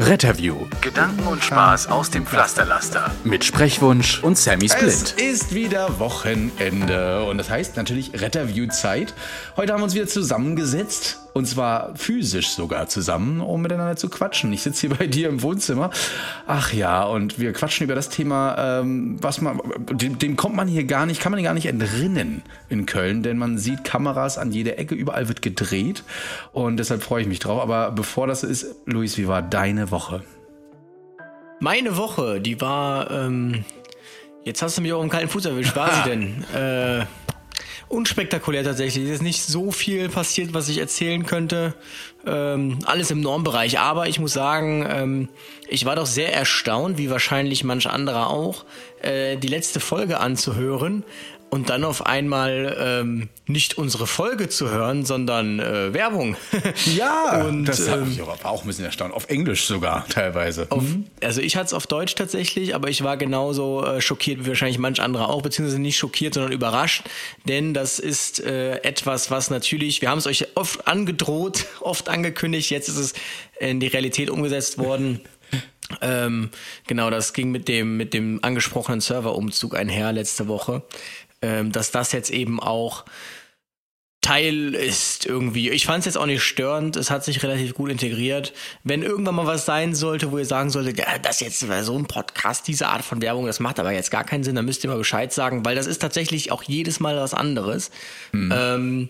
Retterview Gedanken und Spaß aus dem Pflasterlaster. mit Sprechwunsch und Sammy Es Split. ist wieder Wochenende und das heißt natürlich Retterview-Zeit. Heute haben wir uns wieder zusammengesetzt und zwar physisch sogar zusammen, um miteinander zu quatschen. Ich sitze hier bei dir im Wohnzimmer. Ach ja, und wir quatschen über das Thema, ähm, was man, dem, dem kommt man hier gar nicht, kann man gar nicht entrinnen in Köln, denn man sieht Kameras an jeder Ecke, überall wird gedreht und deshalb freue ich mich drauf. Aber bevor das ist, Luis, wie war deine Woche? Meine Woche, die war, ähm, jetzt hast du mich auch im kalten Fuß erwischt. War sie denn? Äh, unspektakulär tatsächlich. Es ist nicht so viel passiert, was ich erzählen könnte. Ähm, alles im Normbereich. Aber ich muss sagen, ähm, ich war doch sehr erstaunt, wie wahrscheinlich manch anderer auch, äh, die letzte Folge anzuhören und dann auf einmal ähm, nicht unsere Folge zu hören, sondern äh, Werbung. Ja, Und, das ähm, mich aber auch ein bisschen erstaunt. Auf Englisch sogar teilweise. Auf, also ich hatte es auf Deutsch tatsächlich, aber ich war genauso äh, schockiert wie wahrscheinlich manch anderer auch, beziehungsweise nicht schockiert, sondern überrascht, denn das ist äh, etwas, was natürlich, wir haben es euch oft angedroht, oft angekündigt, jetzt ist es in die Realität umgesetzt worden. Ähm, genau, das ging mit dem, mit dem angesprochenen Serverumzug einher letzte Woche, ähm, dass das jetzt eben auch Teil ist irgendwie. Ich fand es jetzt auch nicht störend. Es hat sich relativ gut integriert. Wenn irgendwann mal was sein sollte, wo ihr sagen solltet, ja, das jetzt so ein Podcast, diese Art von Werbung, das macht aber jetzt gar keinen Sinn, dann müsst ihr mal Bescheid sagen, weil das ist tatsächlich auch jedes Mal was anderes. Ähm,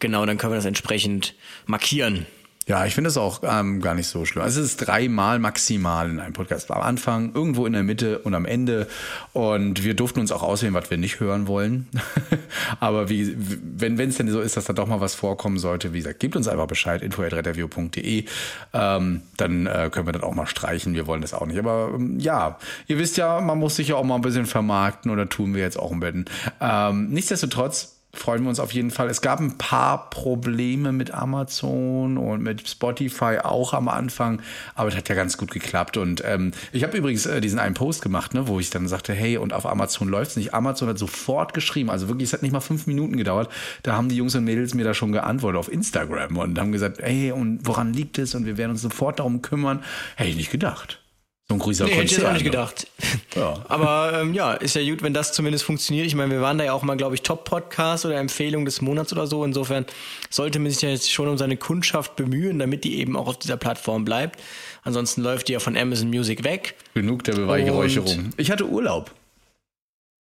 genau, dann können wir das entsprechend markieren. Ja, ich finde es auch ähm, gar nicht so schlimm. Also es ist dreimal maximal in einem Podcast. Am Anfang, irgendwo in der Mitte und am Ende. Und wir durften uns auch auswählen, was wir nicht hören wollen. Aber wie, wenn es denn so ist, dass da doch mal was vorkommen sollte, wie gesagt, gebt uns einfach Bescheid, info.retterview.de. Ähm, dann äh, können wir das auch mal streichen. Wir wollen das auch nicht. Aber ähm, ja, ihr wisst ja, man muss sich ja auch mal ein bisschen vermarkten oder tun wir jetzt auch im Betten. Ähm, nichtsdestotrotz, freuen wir uns auf jeden Fall. Es gab ein paar Probleme mit Amazon und mit Spotify auch am Anfang, aber das hat ja ganz gut geklappt. Und ähm, ich habe übrigens äh, diesen einen Post gemacht, ne, wo ich dann sagte, hey, und auf Amazon läuft's nicht. Amazon hat sofort geschrieben, also wirklich, es hat nicht mal fünf Minuten gedauert. Da haben die Jungs und Mädels mir da schon geantwortet auf Instagram und haben gesagt, hey, und woran liegt es? Und wir werden uns sofort darum kümmern. Hätte ich nicht gedacht. So ein grüßer Nee, hätte ich jetzt auch nicht Konzern, ne? gedacht. Ja. Aber ähm, ja, ist ja gut, wenn das zumindest funktioniert. Ich meine, wir waren da ja auch mal, glaube ich, Top-Podcast oder Empfehlung des Monats oder so. Insofern sollte man sich ja jetzt schon um seine Kundschaft bemühen, damit die eben auch auf dieser Plattform bleibt. Ansonsten läuft die ja von Amazon Music weg. Genug der Beweihräucherung. Ich hatte Urlaub.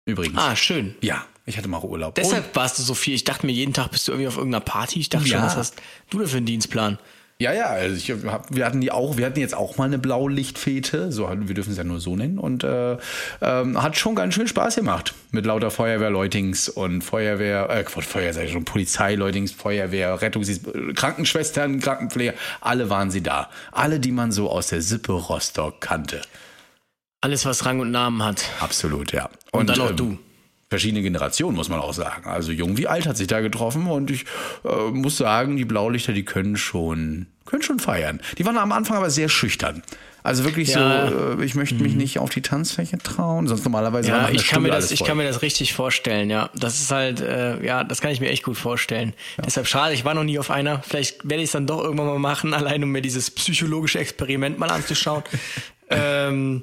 Übrigens. Ah, schön. Ja, ich hatte mal Urlaub. Deshalb warst du so viel. Ich dachte mir, jeden Tag bist du irgendwie auf irgendeiner Party. Ich dachte Ja. schon, was hast du denn für einen Dienstplan? Ja, ja, also ich hab, wir hatten die auch, wir hatten jetzt auch mal eine Blaulichtfete, so wir dürfen es ja nur so nennen und äh, ähm, hat schon ganz schön Spaß gemacht mit lauter Feuerwehrleutings und Feuerwehr, äh, Quatsch, Feuerwehr, schon, Polizeileutings, Feuerwehr, Rettungsdienst, äh, Krankenschwestern, Krankenpfleger, alle waren sie da, alle, die man so aus der Sippe Rostock kannte, Alles, was Rang und Namen hat. absolut, ja. Und, dann auch ähm, du. Verschiedene Generationen, muss man auch sagen. Also jung wie alt hat sich da getroffen und ich äh, muss sagen, die Blaulichter, die können schon, können schon feiern. Die waren am Anfang aber sehr schüchtern. Also wirklich Ja. Mhm. so, äh, ich möchte mich nicht auf die Tanzfläche trauen, sonst normalerweise Ja, ich kann, mir das, ich kann mir das richtig vorstellen, ja. Das ist halt, äh, ja, das kann ich mir echt gut vorstellen. Deshalb schade, ich war noch nie auf einer. Vielleicht werde ich es dann doch irgendwann mal machen, allein um mir dieses psychologische Experiment mal anzuschauen. ähm,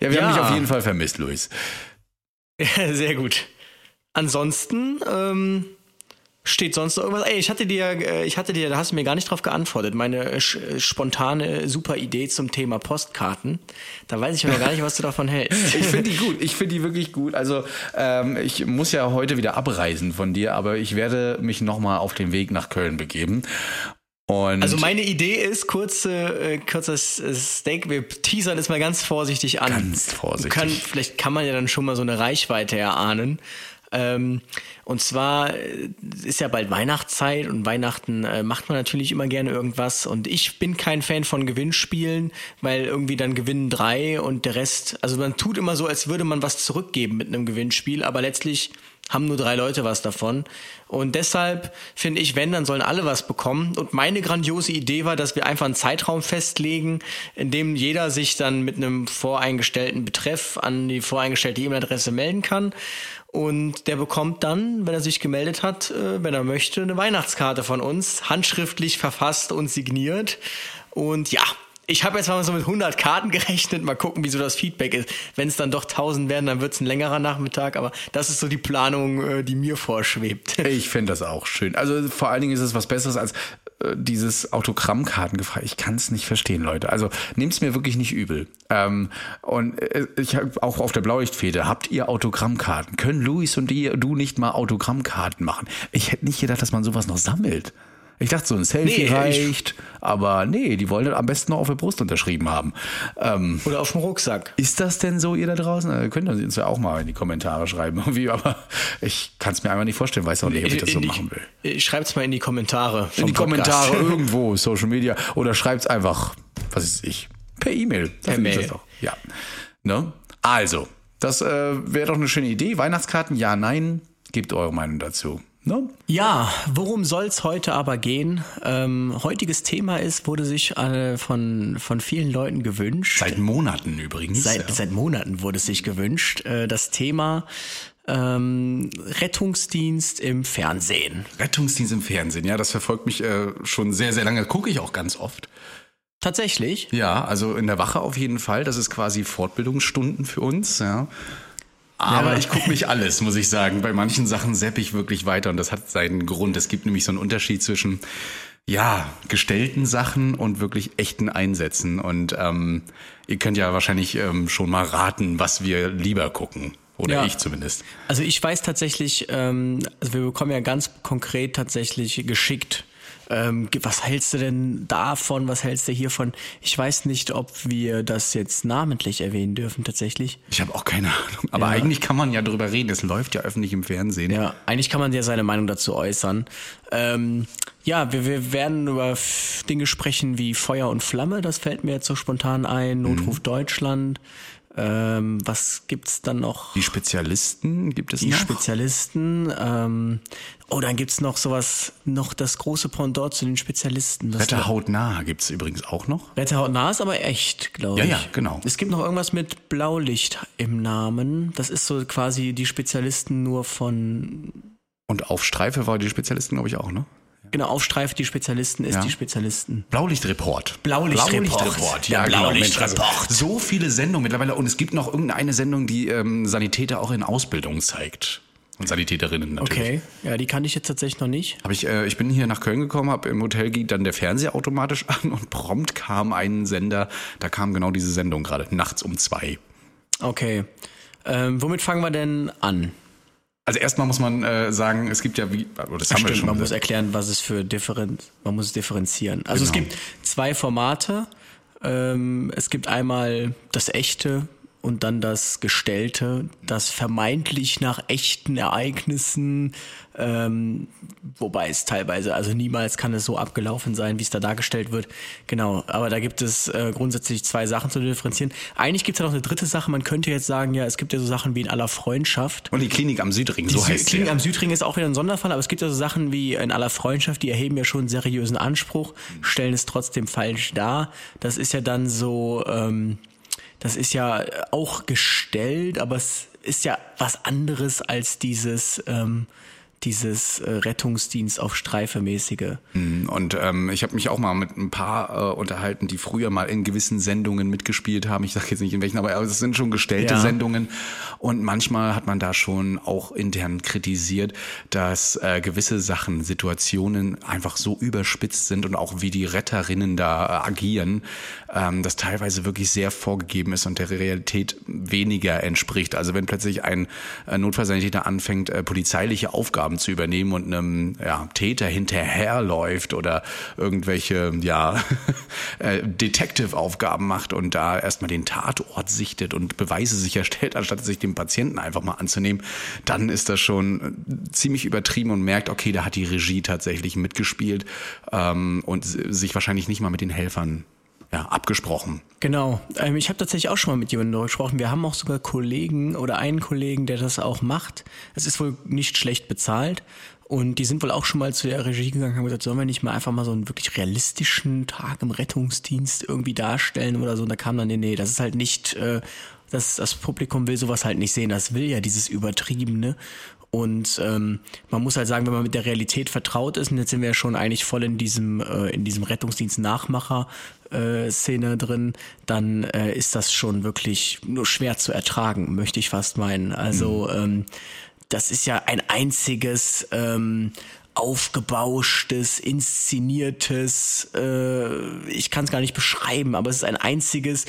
ja, wir haben ja. dich auf jeden Fall vermisst, Luis. Ja, sehr gut. Ansonsten, ähm, steht sonst noch irgendwas? Ey, ich hatte dir, äh, ich hatte dir, da hast du mir gar nicht drauf geantwortet, meine äh, äh, spontane super Idee zum Thema Postkarten. Da weiß ich aber gar nicht, was du davon hältst. Ich finde die gut. Ich finde die wirklich gut. Also ähm, ich muss ja heute wieder abreisen von dir, aber ich werde mich nochmal auf den Weg nach Köln begeben. Und Also meine Idee ist, kurze, äh, kurzes äh, Steak, wir teasern es mal ganz vorsichtig an. Ganz vorsichtig. Kann, vielleicht kann man ja dann schon mal so eine Reichweite erahnen. Ähm, und zwar äh, ist ja bald Weihnachtszeit und Weihnachten äh, macht man natürlich immer gerne irgendwas. Und ich bin kein Fan von Gewinnspielen, weil irgendwie dann gewinnen drei und der Rest, also man tut immer so, als würde man was zurückgeben mit einem Gewinnspiel, aber letztlich haben nur drei Leute was davon. Und deshalb finde ich, wenn, dann sollen alle was bekommen. Und meine grandiose Idee war, dass wir einfach einen Zeitraum festlegen, in dem jeder sich dann mit einem voreingestellten Betreff an die voreingestellte E-Mail-Adresse melden kann. Und der bekommt dann, wenn er sich gemeldet hat, äh, wenn er möchte, eine Weihnachtskarte von uns, handschriftlich verfasst und signiert. Und ja, ich habe jetzt mal so mit 100 Karten gerechnet, mal gucken, wie so das Feedback ist. Wenn es dann doch 1000 werden, dann wird es ein längerer Nachmittag, aber das ist so die Planung, äh, die mir vorschwebt. Ich finde das auch schön. Also vor allen Dingen ist es was Besseres als äh, dieses Autogrammkartengefrei. Ich kann es nicht verstehen, Leute. Also nehmt es mir wirklich nicht übel. Ähm, und äh, ich habe auch auf der Blaulichtfede, habt ihr Autogrammkarten? Können Luis und die, du nicht mal Autogrammkarten machen? Ich hätte nicht gedacht, dass man sowas noch sammelt. Ich dachte, so ein Selfie Nee, reicht. aber nee, die wollen das am besten noch auf der Brust unterschrieben haben. Ähm, Oder auf dem Rucksack. ist das denn so, ihr da draußen? Äh, Könnt ihr uns ja auch mal in die Kommentare schreiben, irgendwie, aber ich kann es mir einfach nicht vorstellen, weiß auch nicht, ob ich das so machen will. Schreibt's mal in die Kommentare. In die Podcast. Kommentare irgendwo, Social Media, oder schreibt's einfach, was ist ich, per E-Mail. Per Mail. Ja. Ne? Also, das äh, wäre doch eine schöne Idee. Weihnachtskarten, ja, nein. Gebt eure Meinung dazu. Ne? Ja, worum soll's heute aber gehen? Ähm, heutiges Thema ist, wurde sich äh, von, von vielen Leuten gewünscht. Seit Monaten übrigens. Seit, ja. seit Monaten wurde es sich gewünscht. Äh, das Thema ähm, Rettungsdienst im Fernsehen. Rettungsdienst im Fernsehen, ja, das verfolgt mich äh, schon sehr, sehr lange. Gucke ich auch ganz oft. Tatsächlich. Ja, also in der Wache auf jeden Fall. Das ist quasi Fortbildungsstunden für uns, ja. Aber Ja. ich gucke nicht alles, muss ich sagen. Bei manchen Sachen sepp ich wirklich weiter und das hat seinen Grund. Es gibt nämlich so einen Unterschied zwischen, ja, gestellten Sachen und wirklich echten Einsätzen. Und ähm, ihr könnt ja wahrscheinlich ähm, schon mal raten, was wir lieber gucken. Oder Ja. ich zumindest. Also ich weiß tatsächlich, ähm, also wir bekommen ja ganz konkret tatsächlich geschickt. Ähm, was hältst du denn davon? Was hältst du hiervon? Ich weiß nicht, ob wir das jetzt namentlich erwähnen dürfen tatsächlich. Ich habe auch keine Ahnung. Aber Ja. eigentlich kann man ja drüber reden. Es läuft ja öffentlich im Fernsehen. Ja, eigentlich kann man ja seine Meinung dazu äußern. Ähm, ja, wir, wir werden über Dinge sprechen wie Feuer und Flamme, das fällt mir jetzt so spontan ein, Notruf Deutschland. Ähm, was gibt's dann noch? Die Spezialisten gibt es Die noch? Spezialisten. Ähm, oh, dann gibt's noch sowas, noch das große Pendant zu den Spezialisten. Was Wetter hautnah gibt es übrigens auch noch. Wetterhautnah ist aber echt, glaube Ja, ich. ja, genau. Es gibt noch irgendwas mit Blaulicht im Namen. Das ist so quasi die Spezialisten nur von Und auf Streife war die Spezialisten, glaube ich, auch, ne? Genau, Aufstreif die Spezialisten ist Ja. die Spezialisten. Blaulichtreport. Blaulichtreport. ja, Der genau. Mensch, also Blaulichtreport. so viele Sendungen mittlerweile. Und es gibt noch irgendeine Sendung, die ähm, Sanitäter auch in Ausbildung zeigt. Und Sanitäterinnen natürlich. Okay, ja, die kannte ich jetzt tatsächlich noch nicht. Hab ich, äh, ich bin hier nach Köln gekommen, habe im Hotel geht dann der Fernseher automatisch an und prompt kam ein Sender, da kam genau diese Sendung gerade, nachts um zwei. Okay. Ähm, womit fangen wir denn an? Also erstmal muss man äh, sagen, es gibt ja wie, oh, das haben wir Stimmt, schon man muss erklären, was es für Differenz, man muss es differenzieren. Also es Genau. gibt zwei Formate. Ähm, es gibt einmal das echte und dann das gestellte, das vermeintlich nach echten Ereignissen, ähm, wobei es teilweise, also niemals kann es so abgelaufen sein, wie es da dargestellt wird. Genau, aber da gibt es äh, grundsätzlich zwei Sachen zu differenzieren. Eigentlich gibt es ja noch eine dritte Sache, man könnte jetzt sagen, ja, es gibt ja so Sachen wie in aller Freundschaft. Und die Klinik am Südring, so Die heißt Klinik sie. am Südring ist auch wieder ein Sonderfall, aber es gibt ja so Sachen wie in aller Freundschaft, die erheben ja schon einen seriösen Anspruch, stellen es trotzdem falsch dar. Das ist ja dann so, ähm, das ist ja auch gestellt, aber es ist ja was anderes als dieses, ähm, dieses äh, Rettungsdienst auf Streife mäßige. Und ähm, ich habe mich auch mal mit ein paar äh, unterhalten, die früher mal in gewissen Sendungen mitgespielt haben. Ich sage jetzt nicht in welchen, aber es sind schon gestellte Ja. Sendungen. Und manchmal hat man da schon auch intern kritisiert, dass äh, gewisse Sachen, Situationen einfach so überspitzt sind und auch wie die Retterinnen da äh, agieren, ähm, das teilweise wirklich sehr vorgegeben ist und der Realität weniger entspricht. Also wenn plötzlich ein äh, Notfallsanitäter anfängt, äh, polizeiliche Aufgaben Aufgaben zu übernehmen und einem ja, Täter hinterherläuft oder irgendwelche ja, äh, Detective-Aufgaben macht und da erstmal den Tatort sichtet und Beweise sicherstellt, anstatt sich dem Patienten einfach mal anzunehmen, dann ist das schon ziemlich übertrieben und merkt, okay, da hat die Regie tatsächlich mitgespielt ähm, und sich wahrscheinlich nicht mal mit den Helfern ja, abgesprochen. Genau. Ähm, ich habe tatsächlich auch schon mal mit jemandem darüber gesprochen. Wir haben auch sogar Kollegen oder einen Kollegen, der das auch macht. Es ist wohl nicht schlecht bezahlt. Und die sind wohl auch schon mal zu der Regie gegangen und haben gesagt, sollen wir nicht mal einfach mal so einen wirklich realistischen Tag im Rettungsdienst irgendwie darstellen oder so. Und da kam dann, nee, nee, das ist halt nicht, äh, das, das Publikum will sowas halt nicht sehen. Das will ja dieses Übertriebene. Und ähm, man muss halt sagen, wenn man mit der Realität vertraut ist, und jetzt sind wir ja schon eigentlich voll in diesem, äh, in diesem Rettungsdienst-Nachmacher-Szene drin, dann äh, ist das schon wirklich nur schwer zu ertragen, möchte ich fast meinen. Also mhm. ähm, das ist ja ein einziges ähm, aufgebauschtes, inszeniertes, äh, ich kann es gar nicht beschreiben, aber es ist ein einziges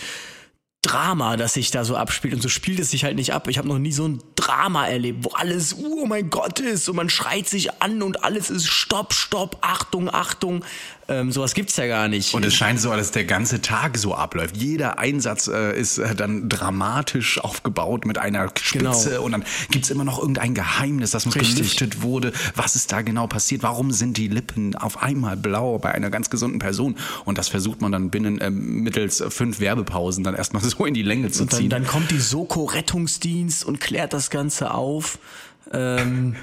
Drama, das sich da so abspielt. Und so spielt es sich halt nicht ab. Ich habe noch nie so ein Drama erlebt, wo alles, oh mein Gott ist und man schreit sich an und alles ist Stopp, Stopp, Achtung, Achtung. Ähm, sowas gibt's ja gar nicht. Und es scheint so, dass der ganze Tag so abläuft. Jeder Einsatz äh, ist äh, dann dramatisch aufgebaut mit einer Spitze genau. und dann gibt's immer noch irgendein Geheimnis, das uns Richtig. gelüftet wurde. Was ist da genau passiert? Warum sind die Lippen auf einmal blau bei einer ganz gesunden Person? Und das versucht man dann binnen äh, mittels fünf Werbepausen dann erstmal so in die Länge zu und dann, ziehen. Dann kommt die Soko Rettungsdienst und klärt das Ganze auf. Ähm,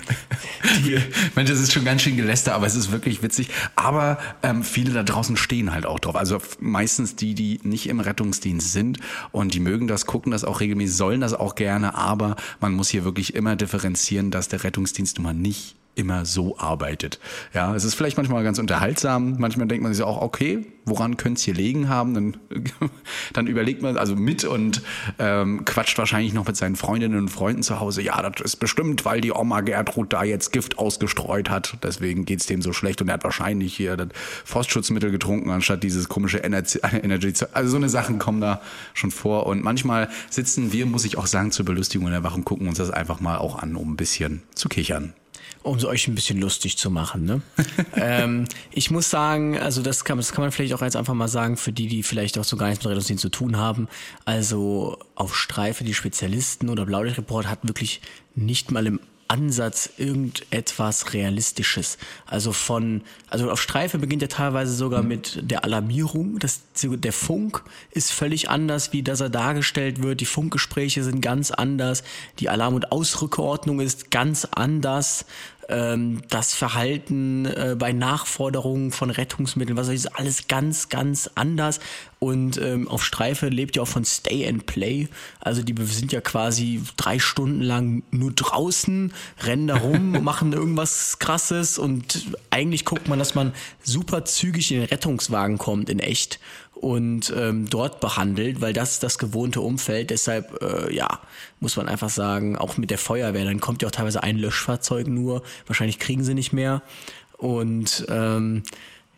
Mensch, das ist schon ganz schön geläster, aber es ist wirklich witzig. Aber ähm, viele da draußen stehen halt auch drauf. Also meistens die, die nicht im Rettungsdienst sind und die mögen das, gucken das auch regelmäßig, sollen das auch gerne, aber man muss hier wirklich immer differenzieren, dass der Rettungsdienst nun mal nicht immer so arbeitet. Ja, es ist vielleicht manchmal ganz unterhaltsam. Manchmal denkt man sich auch, okay, woran könnte es hier liegen haben? Dann, dann überlegt man also mit und ähm, quatscht wahrscheinlich noch mit seinen Freundinnen und Freunden zu Hause. Ja, das ist bestimmt, weil die Oma Gertrud da jetzt Gift ausgestreut hat. Deswegen geht's dem so schlecht und er hat wahrscheinlich hier das Frostschutzmittel getrunken, anstatt dieses komische Energy. Also so eine Sachen kommen da schon vor. Und manchmal sitzen wir, muss ich auch sagen, zur Belustigung in der Wache und gucken uns das einfach mal auch an, um ein bisschen zu kichern um es euch ein bisschen lustig zu machen. Ne? ähm, ich muss sagen, also das kann, das kann man vielleicht auch jetzt einfach mal sagen, für die, die vielleicht auch so gar nichts mit Rettungsdienst zu tun haben. Also auf Streife, die Spezialisten oder Blaulichtreport hat wirklich nicht mal im Ansatz irgendetwas Realistisches. Also von, also auf Streife beginnt er teilweise sogar mhm. mit der Alarmierung. Das, der Funk ist völlig anders, wie das er dargestellt wird. Die Funkgespräche sind ganz anders. Die Alarm- und Ausrückeordnung ist ganz anders ähm, das Verhalten äh, bei Nachforderungen von Rettungsmitteln, was ist alles ganz, ganz anders. Und ähm, auf Streife lebt ja auch von Stay and Play. Also die sind ja quasi drei Stunden lang nur draußen, rennen da rum, machen irgendwas krasses und eigentlich guckt man, dass man super zügig in den Rettungswagen kommt in echt und ähm, dort behandelt, weil das ist das gewohnte Umfeld. Deshalb, äh, ja, muss man einfach sagen, auch mit der Feuerwehr, dann kommt ja auch teilweise ein Löschfahrzeug nur. Wahrscheinlich kriegen sie nicht mehr. Und ähm,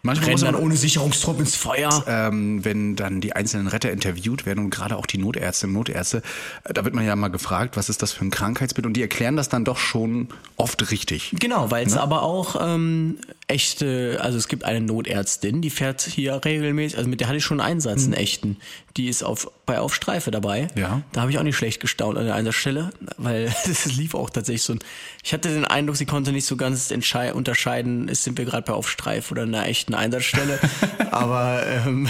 Manchmal rennen dann ohne Sicherungstrupp ins Feuer. Ähm, wenn dann die einzelnen Retter interviewt werden und gerade auch die Notärzte und Notärzte, äh, da wird man ja mal gefragt, was ist das für ein Krankheitsbild und die erklären das dann doch schon oft richtig. Genau, weil es ne? aber auch ähm, echte, also es gibt eine Notärztin, die fährt hier regelmäßig, also mit der hatte ich schon einen Einsatz, einen mhm. echten. Die ist auf, bei Auf Streife dabei. Ja. Da habe ich auch nicht schlecht gestaunt an der Einsatzstelle, weil das lief auch tatsächlich so ein, ich hatte den Eindruck, sie konnte nicht so ganz unterscheiden, ist, sind wir gerade bei Auf Streife oder einer echten Einsatzstelle. aber ähm,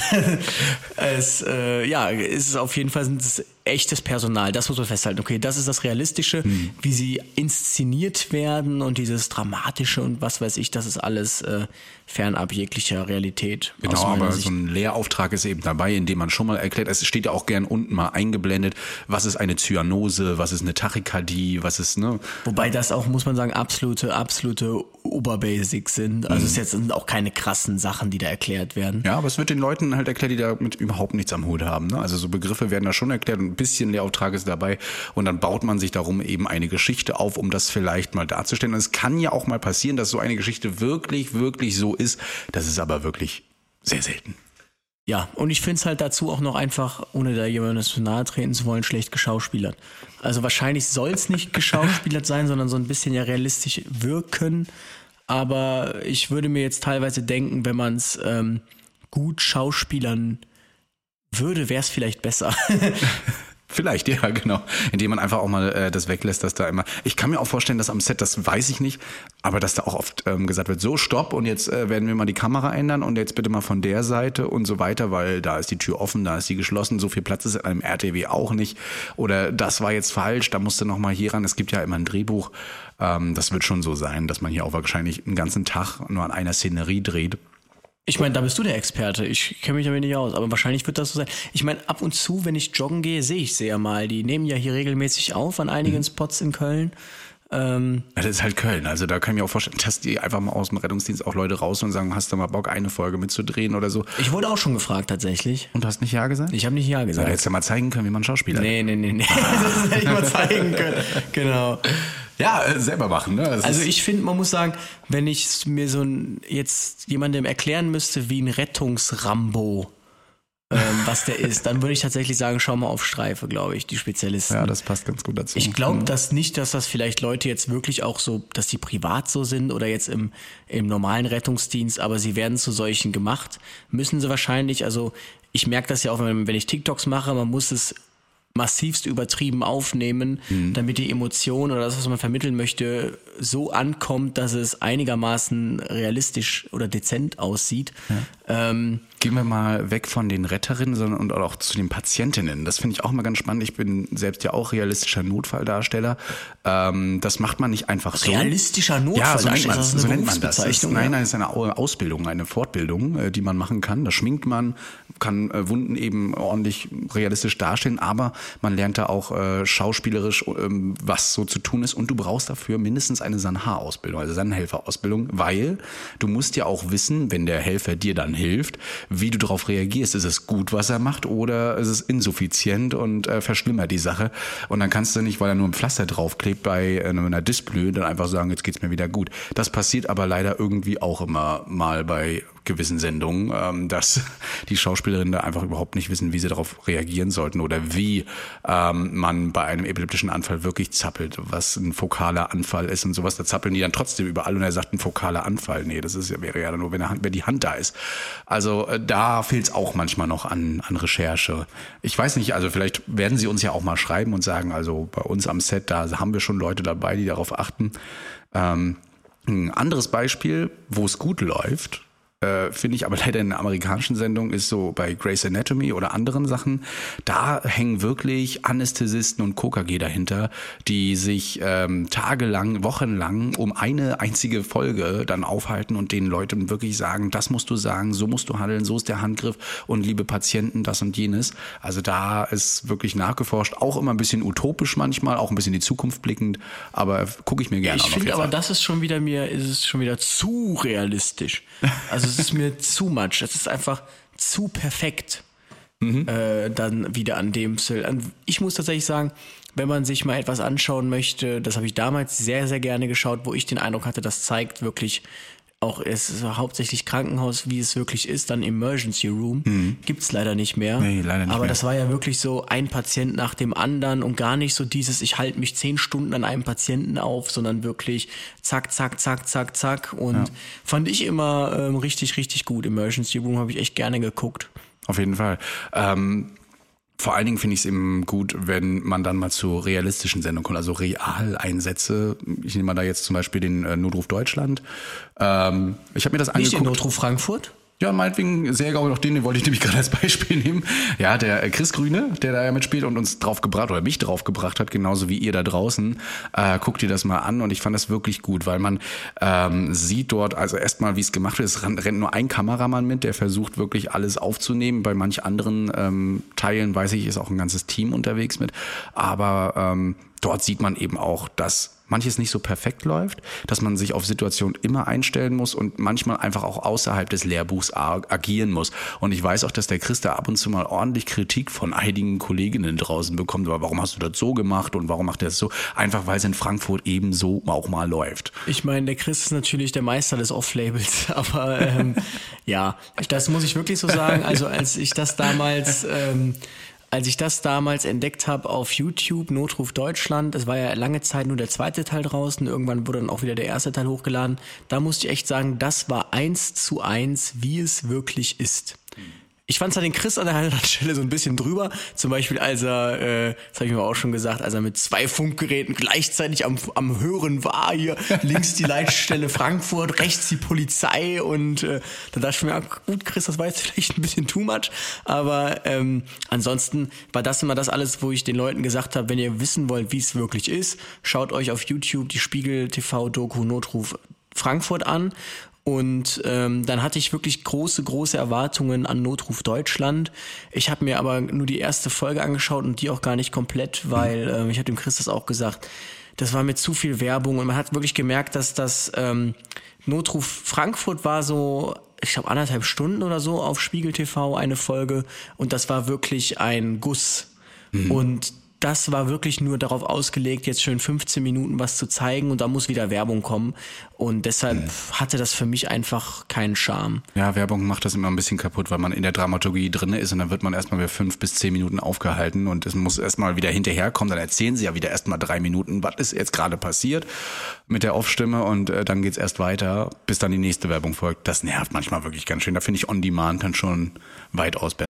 es, äh, ja, ist es auf jeden Fall sind es echtes Personal, das muss man festhalten. Okay, das ist das Realistische, hm. wie sie inszeniert werden und dieses Dramatische und was weiß ich, das ist alles äh, fernab jeglicher Realität. Genau, aber Sicht. so ein Lehrauftrag ist eben dabei, in dem man schon mal erklärt, es steht ja auch gern unten mal eingeblendet, was ist eine Zyanose, was ist eine Tachykardie, was ist, ne? Wobei das auch, muss man sagen, absolute, absolute Oberbasics sind. Also mhm. es jetzt sind auch keine krassen Sachen, die da erklärt werden. Ja, aber es wird den Leuten halt erklärt, die damit überhaupt nichts am Hut haben. Ne? Also so Begriffe werden da schon erklärt und ein bisschen Lehrauftrag ist dabei und dann baut man sich darum eben eine Geschichte auf, um das vielleicht mal darzustellen. Und es kann ja auch mal passieren, dass so eine Geschichte wirklich, wirklich so ist. Das ist aber wirklich sehr selten. Ja, und ich finde es halt dazu auch noch einfach, ohne da jemandem zu nahe treten zu wollen, schlecht geschauspielert. Also wahrscheinlich soll es nicht geschauspielert sein, sondern so ein bisschen ja realistisch wirken. Aber ich würde mir jetzt teilweise denken, wenn man es ähm, gut schauspielern würde, wäre es vielleicht besser. Vielleicht, ja, genau. Indem man einfach auch mal äh, das weglässt, dass da immer. Ich kann mir auch vorstellen, dass am Set, das weiß ich nicht, aber dass da auch oft ähm, gesagt wird, so stopp und jetzt äh, werden wir mal die Kamera ändern und jetzt bitte mal von der Seite und so weiter, weil da ist die Tür offen, da ist sie geschlossen, so viel Platz ist in einem RTW auch nicht. Oder das war jetzt falsch, da musste noch mal hier ran. Es gibt ja immer ein Drehbuch. Ähm, das wird schon so sein, dass man hier auch wahrscheinlich einen ganzen Tag nur an einer Szenerie dreht. Ich meine, da bist du der Experte. Ich kenne mich damit nicht aus, aber wahrscheinlich wird das so sein. Ich meine, ab und zu, wenn ich joggen gehe, sehe ich sie ja mal. Die nehmen ja hier regelmäßig auf an einigen mhm. Spots in Köln. Ähm, das ist halt Köln. Also da kann ich mir auch vorstellen, dass die einfach mal aus dem Rettungsdienst auch Leute raus und sagen, hast du mal Bock, eine Folge mitzudrehen oder so. Ich wurde auch schon gefragt tatsächlich. Und du hast nicht Ja gesagt? Ich habe nicht Ja gesagt. Du hättest ja mal zeigen können, wie man Schauspieler Nee, nee, nee, nee. das hätte ich mal zeigen können. Genau. Ja, äh, selber machen. Ne? Also ich finde, man muss sagen, wenn ich mir so ein, jetzt jemandem erklären müsste, wie ein Rettungsrambo, ähm, was der ist, dann würde ich tatsächlich sagen, schau mal auf Streife, glaube ich, die Spezialisten. Ja, das passt ganz gut dazu. Ich glaube mhm. das nicht, dass das vielleicht Leute jetzt wirklich auch so, dass die privat so sind oder jetzt im, im normalen Rettungsdienst, aber sie werden zu solchen gemacht, müssen sie wahrscheinlich, also ich merke das ja auch, wenn, wenn ich TikToks mache, man muss es massivst übertrieben aufnehmen, mhm. damit die Emotion oder das, was man vermitteln möchte, so ankommt, dass es einigermaßen realistisch oder dezent aussieht. Ja. Ähm, Gehen wir mal weg von den Retterinnen sondern und auch zu den Patientinnen. Das finde ich auch mal ganz spannend. Ich bin selbst ja auch realistischer Notfalldarsteller. Ähm, das macht man nicht einfach so. Realistischer Notfalldarsteller? Ja, so nennt man, so nennt man das. Ist, nein, nein, es ist eine Ausbildung, eine Fortbildung, äh, die man machen kann. Da schminkt man, kann äh, Wunden eben ordentlich realistisch darstellen, aber man lernt da auch äh, schauspielerisch, ähm, was so zu tun ist und du brauchst dafür mindestens eine Sanha-Ausbildung, also Sanhelfer-Ausbildung, weil du musst ja auch wissen, wenn der Helfer dir dann hilft, wie du darauf reagierst. Ist es gut, was er macht, oder ist es insuffizient und äh, verschlimmert die Sache? Und dann kannst du nicht, weil er nur ein Pflaster draufklebt bei äh, einer Display, dann einfach sagen, jetzt geht's mir wieder gut. Das passiert aber leider irgendwie auch immer mal bei gewissen Sendungen, ähm, dass die Schauspielerinnen da einfach überhaupt nicht wissen, wie sie darauf reagieren sollten oder wie ähm, man bei einem epileptischen Anfall wirklich zappelt, was ein fokaler Anfall ist und sowas. Da zappeln die dann trotzdem überall und er sagt ein fokaler Anfall. Nee, das ist, wäre ja nur, wenn, Hand, wenn die Hand da ist. Also äh, da fehlt es auch manchmal noch an, an Recherche. Ich weiß nicht, also vielleicht werden sie uns ja auch mal schreiben und sagen, also bei uns am Set, da haben wir schon Leute dabei, die darauf achten. Ähm, ein anderes Beispiel, wo es gut läuft, äh, finde ich aber leider in der amerikanischen Sendung ist so bei Grey's Anatomy oder anderen Sachen, da hängen wirklich Anästhesisten und KKG dahinter, die sich ähm, tagelang, wochenlang um eine einzige Folge dann aufhalten und den Leuten wirklich sagen, das musst du sagen, so musst du handeln, so ist der Handgriff und liebe Patienten, das und jenes. Also da ist wirklich nachgeforscht, auch immer ein bisschen utopisch manchmal, auch ein bisschen in die Zukunft blickend, aber gucke ich mir gerne ich Ich finde aber, das ist schon wieder mir, ist es schon wieder zu realistisch. Also es ist mir zu much. Es ist einfach zu perfekt. Mhm. Äh, dann wieder an dem Stil. Ich muss tatsächlich sagen, wenn man sich mal etwas anschauen möchte, das habe ich damals sehr, sehr gerne geschaut, wo ich den Eindruck hatte, das zeigt wirklich auch es ist hauptsächlich Krankenhaus, wie es wirklich ist, dann Emergency Room, mhm. gibt's leider nicht mehr. Nee, leider nicht Aber mehr. das war ja wirklich so ein Patient nach dem anderen und gar nicht so dieses, ich halte mich zehn Stunden an einem Patienten auf, sondern wirklich zack, zack, zack, zack, zack. Und ja. fand ich immer ähm, richtig, richtig gut. Emergency Room habe ich echt gerne geguckt. Auf jeden Fall. Ähm vor allen Dingen finde ich es eben gut, wenn man dann mal zu realistischen Sendungen kommt, also Realeinsätze. Ich nehme mal da jetzt zum Beispiel den äh, Notruf Deutschland. Ähm, ich habe mir das angeguckt. Nicht den Notruf Frankfurt? Ja, meinetwegen sehr auch noch den, den wollte ich nämlich gerade als Beispiel nehmen. Ja, der äh, Chris Grüne, der da ja mitspielt und uns drauf gebracht oder mich drauf gebracht hat, genauso wie ihr da draußen. Äh, guckt ihr das mal an und ich fand das wirklich gut, weil man ähm, sieht dort, also erstmal, wie es gemacht wird, es rennt nur ein Kameramann mit, der versucht wirklich alles aufzunehmen. Bei manch anderen ähm, Teilen, weiß ich, ist auch ein ganzes Team unterwegs mit. Aber ähm, dort sieht man eben auch, dass manches nicht so perfekt läuft, dass man sich auf Situationen immer einstellen muss und manchmal einfach auch außerhalb des Lehrbuchs agieren muss. Und ich weiß auch, dass der Chris da ab und zu mal ordentlich Kritik von einigen Kolleginnen draußen bekommt. Aber warum hast du das so gemacht und warum macht er das so? Einfach weil es in Frankfurt eben so auch mal läuft. Ich meine, der Chris ist natürlich der Meister des Off-Labels, aber ähm, ja, das muss ich wirklich so sagen. Also als ich das damals ähm, als ich das damals entdeckt habe auf YouTube, Notruf Deutschland, es war ja lange Zeit nur der zweite Teil draußen, irgendwann wurde dann auch wieder der erste Teil hochgeladen, da musste ich echt sagen, das war eins zu eins, wie es wirklich ist. Ich fand zwar den Chris an der anderen Stelle so ein bisschen drüber. Zum Beispiel, als er, äh, das habe ich mir auch schon gesagt, als er mit zwei Funkgeräten gleichzeitig am, am Hören war. Hier links die Leitstelle Frankfurt, rechts die Polizei. Und äh, da dachte ich mir, gut, Chris, das war jetzt vielleicht ein bisschen too much. Aber ähm, ansonsten war das immer das alles, wo ich den Leuten gesagt habe, wenn ihr wissen wollt, wie es wirklich ist, schaut euch auf YouTube die Spiegel TV Doku Notruf Frankfurt an und ähm, dann hatte ich wirklich große, große Erwartungen an Notruf Deutschland. Ich habe mir aber nur die erste Folge angeschaut und die auch gar nicht komplett, weil ähm, ich habe dem Chris das auch gesagt, das war mir zu viel Werbung und man hat wirklich gemerkt, dass das ähm, Notruf Frankfurt war so, ich glaube anderthalb Stunden oder so auf Spiegel TV eine Folge und das war wirklich ein Guss. Mhm. Und das war wirklich nur darauf ausgelegt, jetzt schön 15 Minuten was zu zeigen und da muss wieder Werbung kommen. Und deshalb mhm. hatte das für mich einfach keinen Charme. Ja, Werbung macht das immer ein bisschen kaputt, weil man in der Dramaturgie drin ist und dann wird man erstmal wieder fünf bis zehn Minuten aufgehalten und es muss erstmal wieder hinterherkommen. Dann erzählen sie ja wieder erstmal drei Minuten, was ist jetzt gerade passiert mit der Off-Stimme und äh, dann geht's erst weiter, bis dann die nächste Werbung folgt. Das nervt manchmal wirklich ganz schön. Da finde ich On Demand dann schon weitaus besser.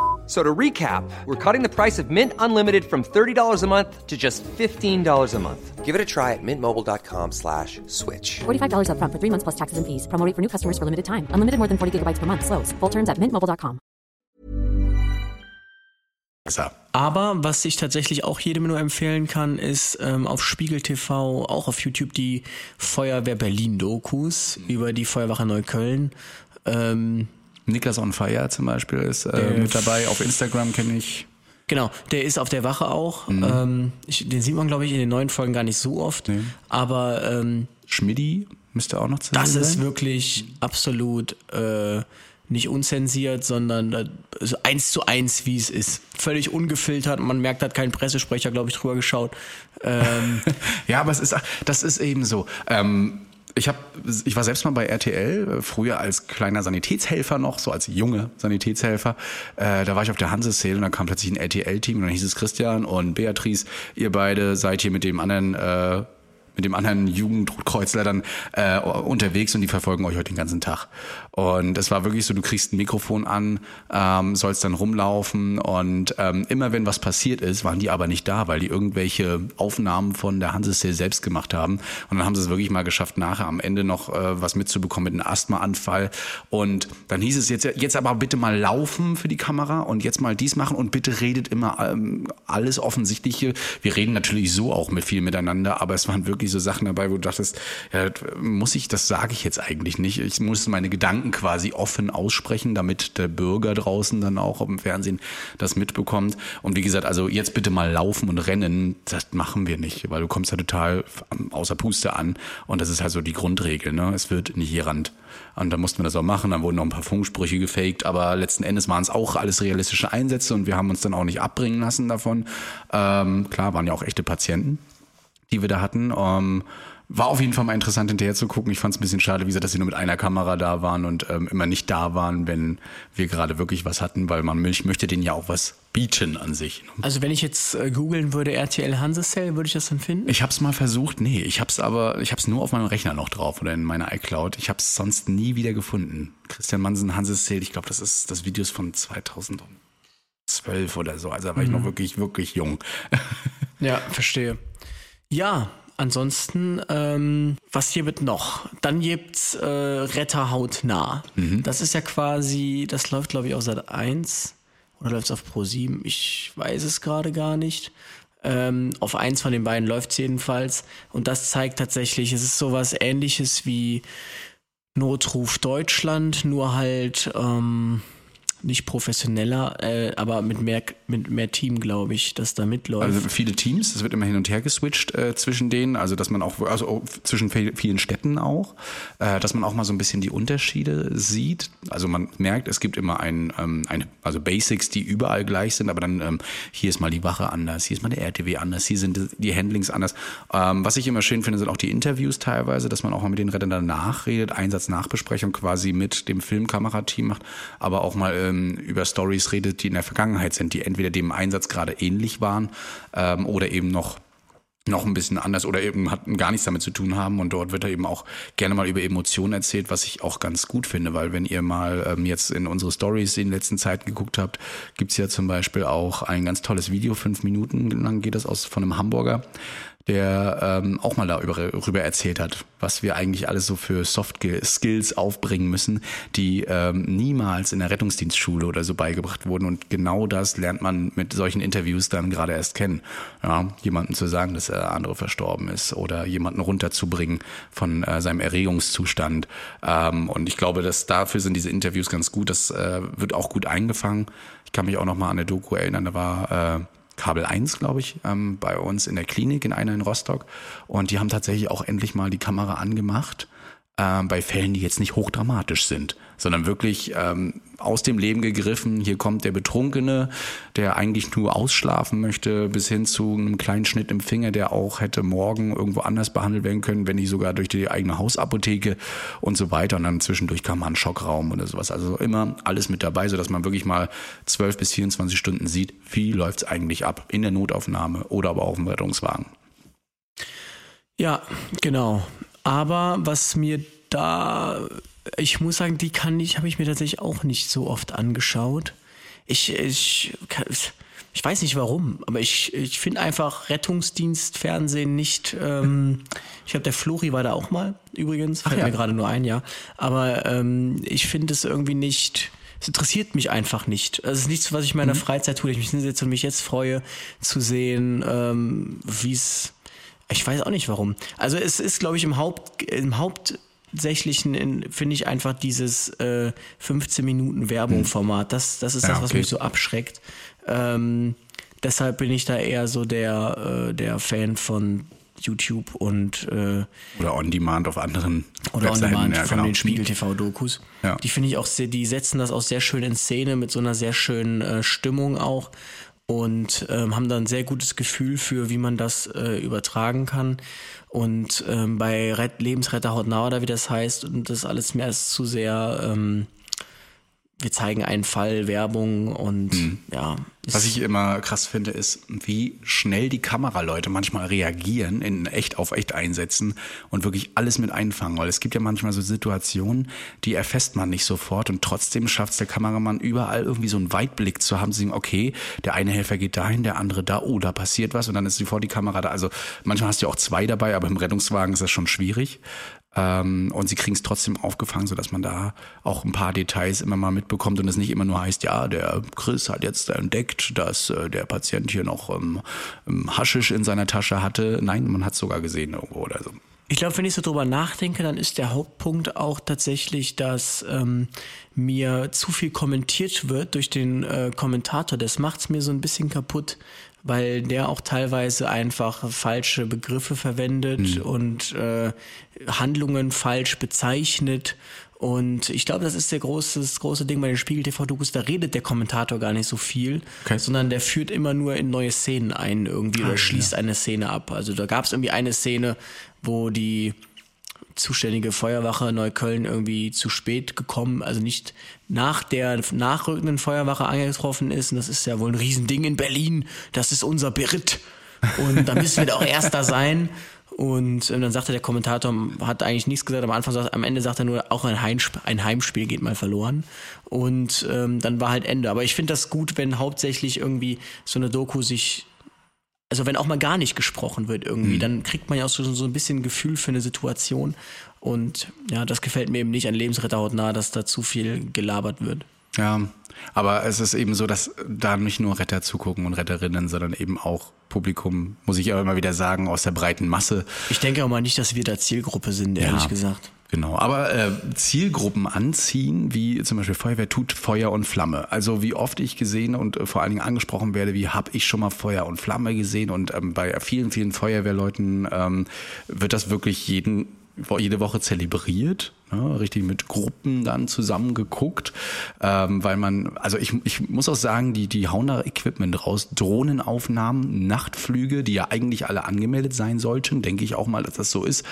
So to recap, we're cutting the price of Mint Unlimited from $30 a month to just $15 a month. Give it a try at mintmobile.com slash switch. $45 up front for three months plus taxes and fees. Promoting for new customers for limited time. Unlimited more than 40 gigabytes per month. Slows. Full terms at mintmobile.com. Aber was ich tatsächlich auch jedem nur empfehlen kann, ist ähm, auf Spiegel TV, auch auf YouTube, die Feuerwehr Berlin-Dokus über die Feuerwache Neukölln. Ähm, Niklas on Fire zum Beispiel ist äh, mit dabei. Auf Instagram kenne ich. Genau, der ist auf der Wache auch. Mhm. Ähm, ich, den sieht man, glaube ich, in den neuen Folgen gar nicht so oft. Nee. Aber ähm, Schmidti müsste auch noch zu Das sein. ist wirklich absolut äh, nicht unzensiert, sondern äh, also eins zu eins, wie es ist. Völlig ungefiltert. Man merkt, hat kein Pressesprecher, glaube ich, drüber geschaut. Ähm, ja, aber es ist, das ist eben so. Ähm, ich habe, ich war selbst mal bei RTL, äh, früher als kleiner Sanitätshelfer noch, so als junge Sanitätshelfer. Äh, da war ich auf der Hanse-Sale und dann kam plötzlich ein RTL-Team und dann hieß es Christian und Beatrice, ihr beide seid hier mit dem anderen äh, mit dem anderen Jugendkreuzler dann äh, unterwegs und die verfolgen euch heute den ganzen Tag. Und es war wirklich so, du kriegst ein Mikrofon an, ähm, sollst dann rumlaufen und ähm, immer wenn was passiert ist, waren die aber nicht da, weil die irgendwelche Aufnahmen von der Hansestil selbst gemacht haben. Und dann haben sie es wirklich mal geschafft, nachher am Ende noch äh, was mitzubekommen mit einem Asthmaanfall. Und dann hieß es jetzt, jetzt aber bitte mal laufen für die Kamera und jetzt mal dies machen und bitte redet immer ähm, alles Offensichtliche. Wir reden natürlich so auch mit viel miteinander, aber es waren wirklich so Sachen dabei, wo du dachtest, ja, muss ich, das sage ich jetzt eigentlich nicht. Ich muss meine Gedanken quasi offen aussprechen, damit der Bürger draußen dann auch im Fernsehen das mitbekommt. Und wie gesagt, also jetzt bitte mal laufen und rennen, das machen wir nicht, weil du kommst ja total außer Puste an. Und das ist halt so die Grundregel, ne? Es wird nicht gerannt. Und da mussten wir das auch machen. Dann wurden noch ein paar Funksprüche gefaked, aber letzten Endes waren es auch alles realistische Einsätze und wir haben uns dann auch nicht abbringen lassen davon. Ähm, klar, waren ja auch echte Patienten, die wir da hatten. Ähm, war auf jeden Fall mal interessant hinterher zu gucken. Ich fand es ein bisschen schade, wie gesagt, dass sie nur mit einer Kamera da waren und ähm, immer nicht da waren, wenn wir gerade wirklich was hatten, weil man ich möchte denen ja auch was bieten an sich. Also wenn ich jetzt äh, googeln würde RTL Hansesell, würde ich das dann finden? Ich habe es mal versucht, nee, ich habe es aber, ich habe es nur auf meinem Rechner noch drauf oder in meiner iCloud. Ich habe es sonst nie wieder gefunden. Christian Mansen Hansesell, ich glaube, das ist das Video ist von 2012 oder so. Also da war mhm. ich noch mhm. wirklich, wirklich jung. ja, verstehe. Ja, Ansonsten, ähm, was hier wird noch? Dann gibt's äh, Retter hautnah. Mhm. Das ist ja quasi, das läuft glaube ich auch seit 1 oder läuft es auf Pro 7? Ich weiß es gerade gar nicht. Ähm, auf eins von den beiden läuft es jedenfalls. Und das zeigt tatsächlich, es ist sowas ähnliches wie Notruf Deutschland, nur halt ähm, nicht professioneller, äh, aber mit mehr, mit mehr Team, glaube ich, das da mitläuft. Also viele Teams, es wird immer hin und her geswitcht äh, zwischen denen, also dass man auch, also zwischen vielen Städten auch, äh, dass man auch mal so ein bisschen die Unterschiede sieht. Also man merkt, es gibt immer ein, ähm, eine, also Basics, die überall gleich sind, aber dann ähm, hier ist mal die Wache anders, hier ist mal der RTW anders, hier sind die Handlings anders. Ähm, was ich immer schön finde, sind auch die Interviews teilweise, dass man auch mal mit den Rettern danach redet, Einsatznachbesprechung quasi mit dem Filmkamerateam macht, aber auch mal ähm, über Stories redet, die in der Vergangenheit sind, die entweder dem Einsatz gerade ähnlich waren ähm, oder eben noch noch ein bisschen anders oder eben hat gar nichts damit zu tun haben. Und dort wird er eben auch gerne mal über Emotionen erzählt, was ich auch ganz gut finde, weil wenn ihr mal ähm, jetzt in unsere Stories in den letzten Zeiten geguckt habt, gibt's ja zum Beispiel auch ein ganz tolles Video, fünf Minuten lang geht das aus von einem Hamburger, der ähm, auch mal darüber erzählt hat, was wir eigentlich alles so für Soft Skills aufbringen müssen, die ähm, niemals in der Rettungsdienstschule oder so beigebracht wurden. Und genau das lernt man mit solchen Interviews dann gerade erst kennen. Ja, jemanden zu sagen, dass der andere verstorben ist oder jemanden runterzubringen von äh, seinem Erregungszustand. Ähm, und ich glaube, dass dafür sind diese Interviews ganz gut. Das äh, wird auch gut eingefangen. Ich kann mich auch noch mal an eine Doku erinnern, da war äh, Kabel 1, glaube ich, ähm, bei uns in der Klinik in einer in Rostock. Und die haben tatsächlich auch endlich mal die Kamera angemacht ähm, bei Fällen, die jetzt nicht hochdramatisch sind, sondern wirklich ähm, aus dem Leben gegriffen. Hier kommt der Betrunkene, der eigentlich nur ausschlafen möchte, bis hin zu einem kleinen Schnitt im Finger, der auch hätte morgen irgendwo anders behandelt werden können, wenn nicht sogar durch die eigene Hausapotheke und so weiter. Und dann zwischendurch kam mal ein Schockraum oder sowas. Also immer alles mit dabei, sodass man wirklich mal 12 bis 24 Stunden sieht, wie läuft's eigentlich ab in der Notaufnahme oder aber auch im Rettungswagen. Ja, genau. Aber was mir da, ich muss sagen, die kann ich, habe ich mir tatsächlich auch nicht so oft angeschaut. Ich, ich, ich weiß nicht warum, aber ich, ich finde einfach Rettungsdienstfernsehen nicht. Ähm, ich glaube, der Flori war da auch mal übrigens, fällt ja. mir gerade nur ein, ja. Aber ähm, ich finde es irgendwie nicht. Es interessiert mich einfach nicht. Es ist nichts, was ich in meiner Freizeit tue. Ich mich hinsetze und mich jetzt freue zu sehen, ähm, wie es ich weiß auch nicht warum. Also es ist, glaube ich, im Haupt, im Hauptsächlichen finde ich einfach dieses äh, 15 Minuten Werbung-Format. Das, das ist Ja, das, was okay. mich so abschreckt. Ähm, deshalb bin ich da eher so der, äh, der Fan von YouTube und äh, Oder on demand auf anderen oder on Webseiten, demand ja, von genau. den Spiegel TV Dokus. Ja. Die finde ich auch sehr, die setzen das auch sehr schön in Szene mit so einer sehr schönen äh, Stimmung auch und ähm, haben da ein sehr gutes Gefühl für, wie man das äh, übertragen kann. Und ähm, bei Red Lebensretter Hautnah oder wie das heißt, und das alles mehr ist zu sehr, ähm, wir zeigen einen Fall, Werbung und ja. Mhm. Was ist- ich immer krass finde, ist, wie schnell die Kameraleute manchmal reagieren in echt auf echt einsetzen und wirklich alles mit einfangen. Weil es gibt ja manchmal so Situationen, die erfasst man nicht sofort und trotzdem schafft es der Kameramann überall irgendwie so einen Weitblick zu haben, zu sehen, okay, der eine Helfer geht dahin, der andere da, oh, da passiert was und dann ist sofort die Kamera da. Also manchmal hast du ja auch zwei dabei, aber im Rettungswagen ist das schon schwierig. Ähm, und sie kriegen es trotzdem aufgefangen, sodass man da auch ein paar Details immer mal mitbekommt und es nicht immer nur heißt, ja, der Chris hat jetzt entdeckt, dass äh, der Patient hier noch ähm, ähm, Haschisch in seiner Tasche hatte. Nein, man hat es sogar gesehen irgendwo oder so. Ich glaube, wenn ich so drüber nachdenke, dann ist der Hauptpunkt auch tatsächlich, dass ähm, mir zu viel kommentiert wird durch den äh, Kommentator. Das macht's mir so ein bisschen kaputt, weil der auch teilweise einfach falsche Begriffe verwendet und äh, Handlungen falsch bezeichnet. Und ich glaube, das ist der große, das große Ding bei den Spiegel-TV-Dokus. Da redet der Kommentator gar nicht so viel, Okay. sondern der führt immer nur in neue Szenen ein irgendwie oder schließt eine Szene ab. Also da gab es irgendwie eine Szene, wo die zuständige Feuerwache Neukölln irgendwie zu spät gekommen, also nicht nach der nachrückenden Feuerwache angetroffen ist. Und das ist ja wohl ein Riesending in Berlin. Das ist unser Beritt. Und da müssen wir doch Erster sein. Und ähm, dann sagte der Kommentator, hat eigentlich nichts gesagt. Am Anfang, sagt, am Ende sagt er nur, auch ein, Heimsp ein Heimspiel geht mal verloren. Und ähm, dann war halt Ende. Aber ich finde das gut, wenn hauptsächlich irgendwie so eine Doku sich also wenn auch mal gar nicht gesprochen wird irgendwie, dann kriegt man ja auch so, so ein bisschen Gefühl für eine Situation. Und ja, das gefällt mir eben nicht an Lebensretter hautnah, dass da zu viel gelabert wird. Ja, aber es ist eben so, dass da nicht nur Retter zugucken und Retterinnen, sondern eben auch Publikum, muss ich aber immer wieder sagen, aus der breiten Masse. Ich denke auch mal nicht, dass wir da Zielgruppe sind, ehrlich Ja. gesagt. Genau, aber äh, Zielgruppen anziehen, wie zum Beispiel Feuerwehr tut Feuer und Flamme. Also wie oft ich gesehen und äh, vor allen Dingen angesprochen werde, wie habe ich schon mal Feuer und Flamme gesehen und ähm, bei vielen, vielen Feuerwehrleuten ähm, wird das wirklich jeden jede Woche zelebriert, ne, richtig mit Gruppen dann zusammengeguckt, ähm, weil man, also ich, ich muss auch sagen, die, die hauen da Equipment raus, Drohnenaufnahmen, Nachtflüge, die ja eigentlich alle angemeldet sein sollten, denke ich auch mal, dass das so ist,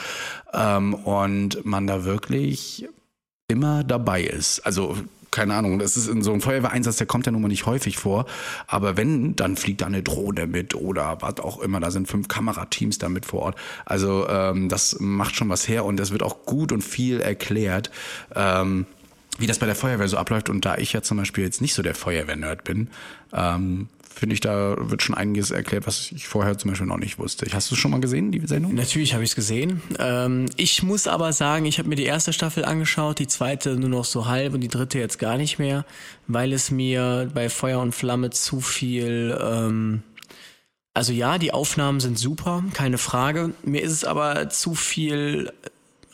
ähm, und man da wirklich immer dabei ist. Also keine Ahnung, das ist in so einem Feuerwehreinsatz, der kommt ja nun mal nicht häufig vor, aber wenn, dann fliegt da eine Drohne mit oder was auch immer, da sind fünf Kamerateams da mit vor Ort. Also ähm, das macht schon was her und das wird auch gut und viel erklärt. Ähm, wie das bei der Feuerwehr so abläuft und da ich ja zum Beispiel jetzt nicht so der Feuerwehr-Nerd bin, ähm, finde ich, da wird schon einiges erklärt, was ich vorher zum Beispiel noch nicht wusste. Hast du es schon mal gesehen, die Sendung? Natürlich habe ich es gesehen. Ähm, ich muss aber sagen, ich habe mir die erste Staffel angeschaut, die zweite nur noch so halb und die dritte jetzt gar nicht mehr, weil es mir bei Feuer und Flamme zu viel. Ähm, also ja, die Aufnahmen sind super, keine Frage. Mir ist es aber zu viel.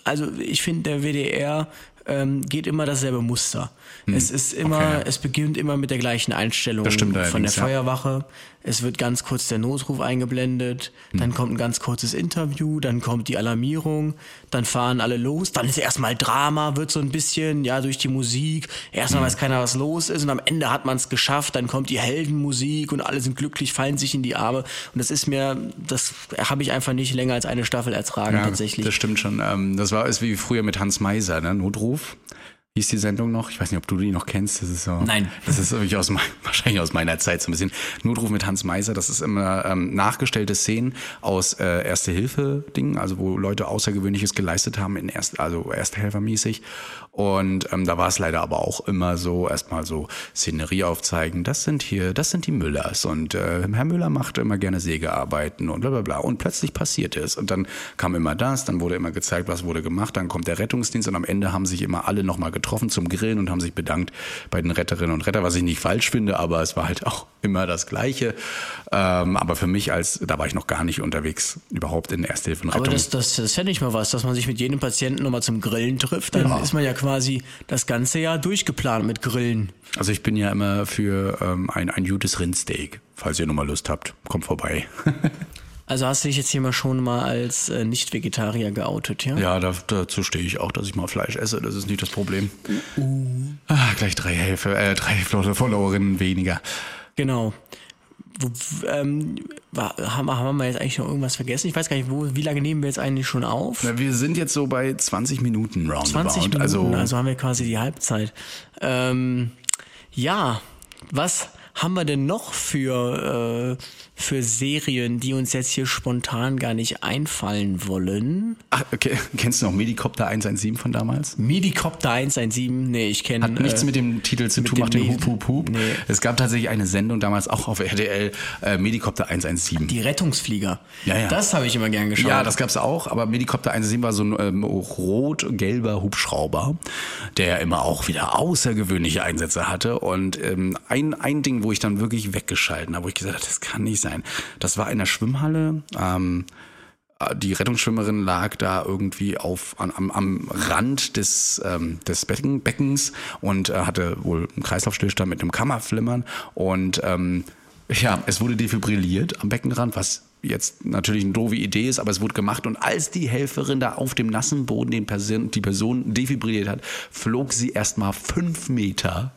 Also ich finde, der WDR ähm, geht immer dasselbe Muster. Es ist immer, Hm. okay. es beginnt immer mit der gleichen Einstellung stimmt von der allerdings, ja. Feuerwache. Es wird ganz kurz der Notruf eingeblendet, Hm. dann kommt ein ganz kurzes Interview, dann kommt die Alarmierung, dann fahren alle los, dann ist erstmal Drama, wird so ein bisschen, ja, durch die Musik. Erstmal Hm. weiß keiner, was los ist und am Ende hat man es geschafft, dann kommt die Heldenmusik und alle sind glücklich, fallen sich in die Arme. Und das ist mir, das habe ich einfach nicht länger als eine Staffel ertragen, tatsächlich. Das stimmt schon. Ähm, das war ist wie früher mit Hans Meiser, ne? Notruf. Hieß die Sendung noch? Ich weiß nicht, ob du die noch kennst. Das ist so. Nein. Das ist wirklich aus mein, wahrscheinlich aus meiner Zeit so ein bisschen. Notruf mit Hans Meiser. Das ist immer ähm, nachgestellte Szenen aus äh, Erste Hilfe Dingen, also wo Leute Außergewöhnliches geleistet haben in erst, also Ersthelfermäßig. Und ähm, da war es leider aber auch immer so erstmal so Szenerie aufzeigen. Das sind hier, das sind die Müllers und äh, Herr Müller macht immer gerne Sägearbeiten und bla bla bla. Und plötzlich passiert es und dann kam immer das, dann wurde immer gezeigt, was wurde gemacht. Dann kommt der Rettungsdienst und am Ende haben sich immer alle nochmal getroffen zum Grillen und haben sich bedankt bei den Retterinnen und Retter, was ich nicht falsch finde, aber es war halt auch immer das Gleiche. Ähm, aber für mich als, da war ich noch gar nicht unterwegs, überhaupt in Ersthilfe und Aber Rettung. das, das, das fände ich mal was, dass man sich mit jedem Patienten nochmal zum Grillen trifft. Dann Ja. ist man ja quasi das ganze Jahr durchgeplant mit Grillen. Also ich bin ja immer für ähm, ein, ein gutes Rindsteak. Falls ihr nochmal Lust habt, kommt vorbei. Also hast du dich jetzt hier mal schon mal als äh, Nicht-Vegetarier geoutet, ja? Ja, da, dazu stehe ich auch, dass ich mal Fleisch esse. Das ist nicht das Problem. Ah, gleich drei Hälfte, äh, drei Followerinnen weniger. Genau. Wo, ähm, haben, wir- haben wir jetzt eigentlich noch irgendwas vergessen? Ich weiß gar nicht, wo, wie lange nehmen wir jetzt eigentlich schon auf? Na, wir sind jetzt so bei 20 Minuten roundabout. 20 Minuten, also, also, haben wir quasi die Halbzeit. Ähm, ja, was haben wir denn noch für, äh, für Serien, die uns jetzt hier spontan gar nicht einfallen wollen? ach, okay. Kennst du noch Medicopter 117 von damals? Midicopter 117, nee, ich kenne. Hat nichts äh, mit dem Titel zu tun, macht den. Hup Hup Hup. Nee. Es gab tatsächlich eine Sendung damals auch auf RTL, äh, Medicopter 117. Die Rettungsflieger. Ja, ja. Das habe ich immer gern geschaut. Ja, das gab's auch, aber Medicopter 117 war so ein ähm, rot-gelber Hubschrauber, der immer auch wieder außergewöhnliche Einsätze hatte. Und ähm, ein, ein Ding, wo ich dann wirklich weggeschalten habe, wo ich gesagt habe, das kann nicht sein. Das war in der Schwimmhalle. Ähm, die Rettungsschwimmerin lag da irgendwie auf an, am, am Rand des ähm, des Becken, Beckens und äh, hatte wohl einen Kreislaufstillstand mit einem Kammerflimmern und ähm, ja, es wurde defibrilliert am Beckenrand, was jetzt natürlich eine doofe Idee ist, aber es wurde gemacht und als die Helferin da auf dem nassen Boden den Person, die Person defibrilliert hat, flog sie erstmal fünf Meter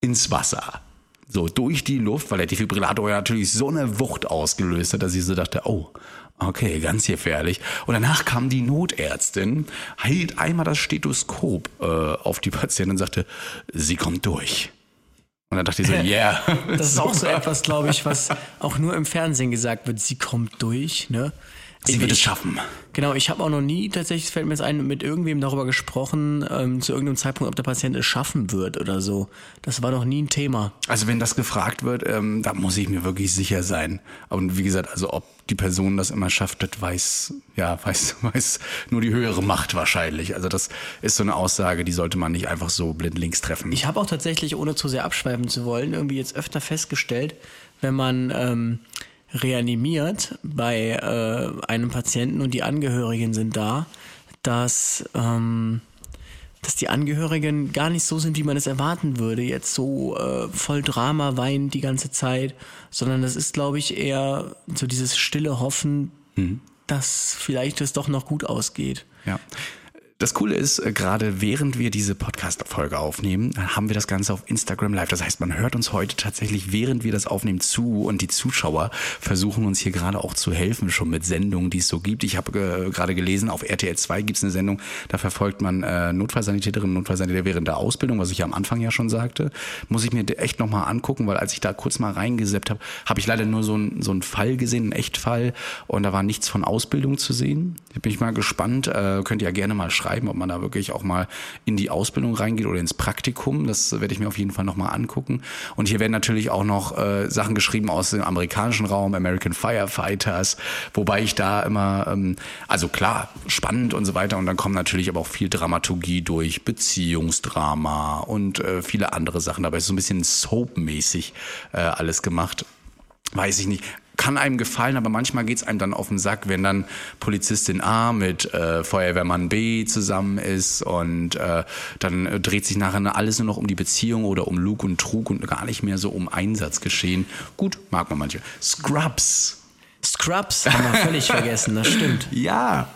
ins Wasser. So durch die Luft, weil der Defibrillator ja natürlich so eine Wucht ausgelöst hat, dass ich so dachte, oh, okay, ganz gefährlich. Und danach kam die Notärztin, hielt einmal das Stethoskop äh, auf die Patientin und sagte, sie kommt durch. Und dann dachte ich so, yeah. Das ist auch so etwas, glaube ich, was auch nur im Fernsehen gesagt wird. Sie kommt durch, ne? Sie wird es schaffen. Genau, ich habe auch noch nie tatsächlich, fällt mir jetzt ein, mit irgendwem darüber gesprochen, ähm, zu irgendeinem Zeitpunkt, ob der Patient es schaffen wird oder so. Das war noch nie ein Thema. Also wenn das gefragt wird, ähm, da muss ich mir wirklich sicher sein. Und wie gesagt, also ob die Person das immer schafft, das weiß, ja, weiß, weiß nur die höhere Macht wahrscheinlich. Also das ist so eine Aussage, die sollte man nicht einfach so blind links treffen. Ich habe auch tatsächlich, ohne zu sehr abschweifen zu wollen, irgendwie jetzt öfter festgestellt, wenn man ähm, reanimiert bei äh, einem Patienten und die Angehörigen sind da, dass, ähm, dass die Angehörigen gar nicht so sind, wie man es erwarten würde, jetzt so äh, voll Drama weinen die ganze Zeit, sondern das ist, glaube ich, eher so dieses stille Hoffen, dass vielleicht es doch noch gut ausgeht. Ja. Das Coole ist, äh, gerade während wir diese Podcast-Folge aufnehmen, haben wir das Ganze auf Instagram Live. Das heißt, man hört uns heute tatsächlich, während wir das aufnehmen, zu und die Zuschauer versuchen uns hier gerade auch zu helfen, schon mit Sendungen, die es so gibt. Ich habe äh, gerade gelesen, auf RTL 2 gibt es eine Sendung, da verfolgt man äh, Notfallsanitäterinnen und Notfallsanitäter während der Ausbildung, was ich am Anfang ja schon sagte. Muss ich mir echt nochmal angucken, weil als ich da kurz mal reingeseppt habe, habe ich leider nur so, ein, so einen Fall gesehen, einen Echtfall und da war nichts von Ausbildung zu sehen. Bin ich mal gespannt. Äh, könnt ihr ja gerne mal schreiben, ob man da wirklich auch mal in die Ausbildung reingeht oder ins Praktikum. Das werde ich mir auf jeden Fall nochmal angucken. Und hier werden natürlich auch noch äh, Sachen geschrieben aus dem amerikanischen Raum, American Firefighters, wobei ich da immer, ähm, also klar, spannend und so weiter. Und dann kommt natürlich aber auch viel Dramaturgie durch, Beziehungsdrama und äh, viele andere Sachen. Dabei ist so ein bisschen soapmäßig äh, alles gemacht. Weiß ich nicht kann einem gefallen, aber manchmal geht's einem dann auf den Sack, wenn dann Polizistin A mit äh, Feuerwehrmann B zusammen ist und äh, dann äh, dreht sich nachher alles nur noch um die Beziehung oder um Lug und Trug und gar nicht mehr so um Einsatzgeschehen. Gut, mag man manche. Scrubs. Scrubs haben wir völlig vergessen, das stimmt. Ja,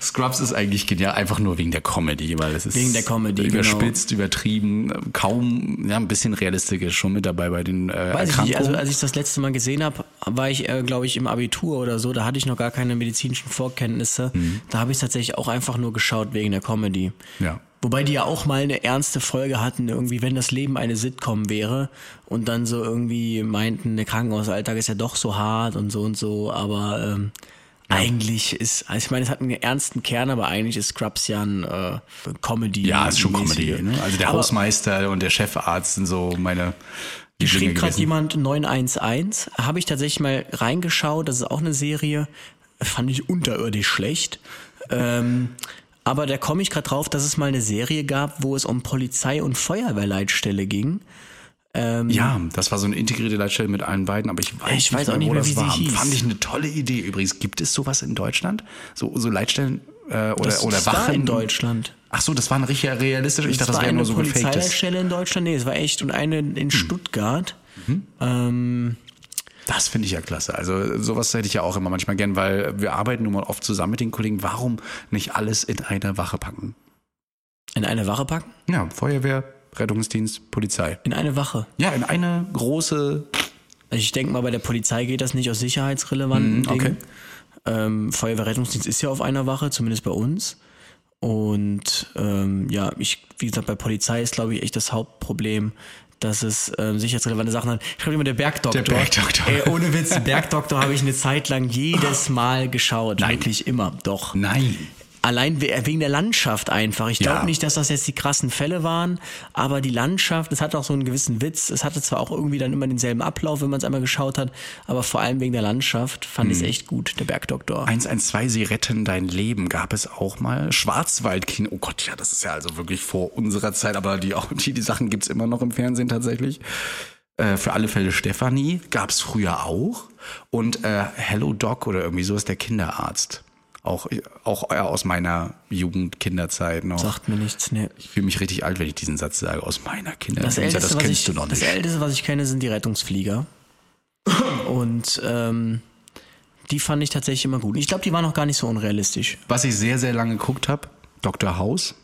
Scrubs ist eigentlich genial, einfach nur wegen der Comedy, weil es ist Wegen der Comedy, überspitzt, übertrieben, kaum, ja, ein bisschen realistisch ist schon mit dabei bei den äh, Weiß ich Erkrankungen. nicht, also als ich das letzte Mal gesehen habe, war ich, äh, glaube ich, im Abitur oder so, da hatte ich noch gar keine medizinischen Vorkenntnisse. Da habe ich tatsächlich auch einfach nur geschaut wegen der Comedy. ja. Wobei die ja auch mal eine ernste Folge hatten, irgendwie, wenn das Leben eine Sitcom wäre und dann so irgendwie meinten, der Krankenhausalltag ist ja doch so hart und so und so, aber ähm, eigentlich ist, also ich meine, es hat einen ernsten Kern, aber eigentlich ist Scrubs ja ein äh, Comedy. Ja, ist schon Comedy. Ne? Also der Aber- Hausmeister und der Chefarzt sind so meine. Lieblinge schrieb gerade jemand 911. Habe ich tatsächlich mal reingeschaut. Das ist auch eine Serie. Fand ich unterirdisch schlecht. Ähm, aber da komme ich gerade drauf, dass es mal eine Serie gab, wo es um Polizei- und Feuerwehrleitstelle ging. Ja, das war so eine integrierte Leitstelle mit allen beiden, aber ich weiß, Ich weiß auch nicht wo mehr, das wie sie war. hieß. Fand ich eine tolle Idee. Übrigens, gibt es sowas in Deutschland? So, so Leitstellen äh, oder, Das oder ist da Wachen in Deutschland. Ach so, das war ein richtig realistisch. Ich dachte, es das war wäre nur so gefaktes. Polizeileitstelle in Deutschland. Nee, es war echt. Und eine Hm. in Stuttgart. Mhm. Ähm, Das finde ich ja klasse. Also sowas hätte ich ja auch immer manchmal gern, weil wir arbeiten nun mal oft zusammen mit den Kollegen. Warum nicht alles in eine Wache packen? in eine Wache packen? Ja, Feuerwehr, Rettungsdienst, Polizei. In eine Wache. Ja, in eine große. Also ich denke mal, bei der Polizei geht das nicht aus sicherheitsrelevanten Mhm, okay. Dingen. Ähm, Feuerwehrrettungsdienst ist ja auf einer Wache, zumindest bei uns. Und ähm, ja, ich, wie gesagt, bei Polizei ist, glaube ich, echt das Hauptproblem, dass es ähm, sicherheitsrelevante Sachen hat. Ich glaube immer der Bergdoktor. Der Bergdoktor. Ey, ohne Witz, Bergdoktor habe ich eine Zeit lang jedes Mal geschaut. Nein. Wirklich immer. Doch. Nein. Allein we- wegen der Landschaft einfach. Ich glaube Ja. nicht, dass das jetzt die krassen Fälle waren, aber die Landschaft, es hat auch so einen gewissen Witz. Es hatte zwar auch irgendwie dann immer denselben Ablauf, wenn man es einmal geschaut hat, aber vor allem wegen der Landschaft fand Mhm. ich es echt gut, der Bergdoktor. 112, sie retten dein Leben gab es auch mal. Schwarzwaldkino, oh Gott, ja, das ist ja also wirklich vor unserer Zeit, aber die, auch, die, die Sachen gibt's immer noch im Fernsehen tatsächlich. Äh, für alle Fälle Stefanie gab's früher auch. Und äh, Hello Doc oder irgendwie so ist der Kinderarzt. Auch, auch aus meiner Jugend, Kinderzeit noch. Sagt mir nichts, ne. Ich fühle mich richtig alt, wenn ich diesen Satz sage. Aus meiner Kinderzeit. Das älteste, das was kennst ich, du noch das nicht. älteste, was ich kenne, sind die Rettungsflieger. Und ähm, die fand ich tatsächlich immer gut. Ich glaube, die waren noch gar nicht so unrealistisch. Was ich sehr, sehr lange geguckt habe, Dr. House.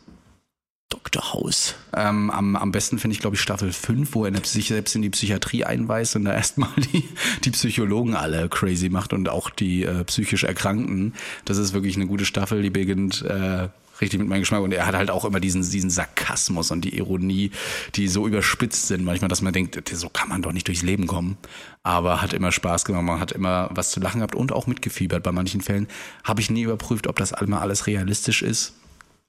Dr. House. Ähm, am, am besten finde ich, glaube ich, Staffel 5, wo er sich selbst in die Psychiatrie einweist und da erstmal die, die Psychologen alle crazy macht und auch die äh, psychisch Erkrankten. Das ist wirklich eine gute Staffel, die beginnt äh, richtig mit meinem Geschmack. Und er hat halt auch immer diesen, diesen Sarkasmus und die Ironie, die so überspitzt sind manchmal, dass man denkt, so kann man doch nicht durchs Leben kommen. Aber hat immer Spaß gemacht, man hat immer was zu lachen gehabt und auch mitgefiebert. Bei manchen Fällen habe ich nie überprüft, ob das immer alles realistisch ist.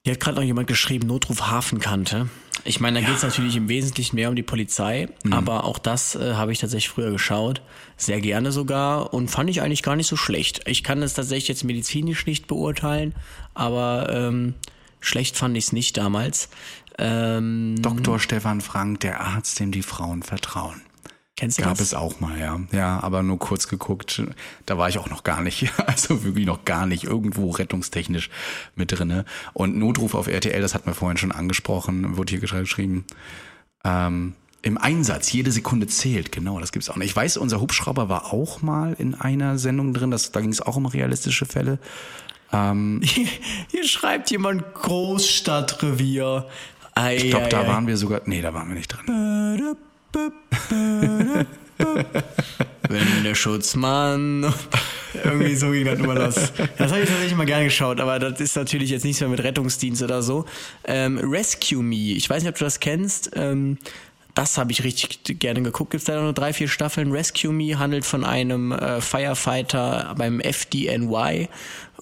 Hier hat gerade noch jemand geschrieben, Notruf Hafenkante. Ich meine, da geht es natürlich im Wesentlichen mehr um die Polizei, Mhm. aber auch das äh, habe ich tatsächlich früher geschaut. Sehr gerne sogar und fand ich eigentlich gar nicht so schlecht. Ich kann es tatsächlich jetzt medizinisch nicht beurteilen, aber ähm, schlecht fand ich es nicht damals. Ähm, Dr. Stefan Frank, der Arzt, dem die Frauen vertrauen. Kennst du Gab das? es auch mal, ja. Ja, aber nur kurz geguckt. Da war ich auch noch gar nicht, also wirklich noch gar nicht irgendwo rettungstechnisch mit drinne. Und Notruf auf RTL, das hatten wir vorhin schon angesprochen, wurde hier geschrieben. Ähm, Im Einsatz, jede Sekunde zählt, genau, das gibt's auch nicht. Ich weiß, unser Hubschrauber war auch mal in einer Sendung drin, das, da ging es auch um realistische Fälle. Hier schreibt jemand Großstadtrevier. Ei, Ich glaube, ei, da ei. waren wir sogar, nee, da waren wir nicht drin. Wenn der Schutzmann. Irgendwie so ging das immer los. Das habe ich tatsächlich mal gerne geschaut, aber das ist natürlich jetzt nichts mehr mit Rettungsdienst oder so. Ähm, Rescue Me, ich weiß nicht, ob du das kennst. Ähm, das habe ich richtig gerne geguckt. Gibt es da nur drei, vier Staffeln. Rescue Me handelt von einem äh, Firefighter beim FDNY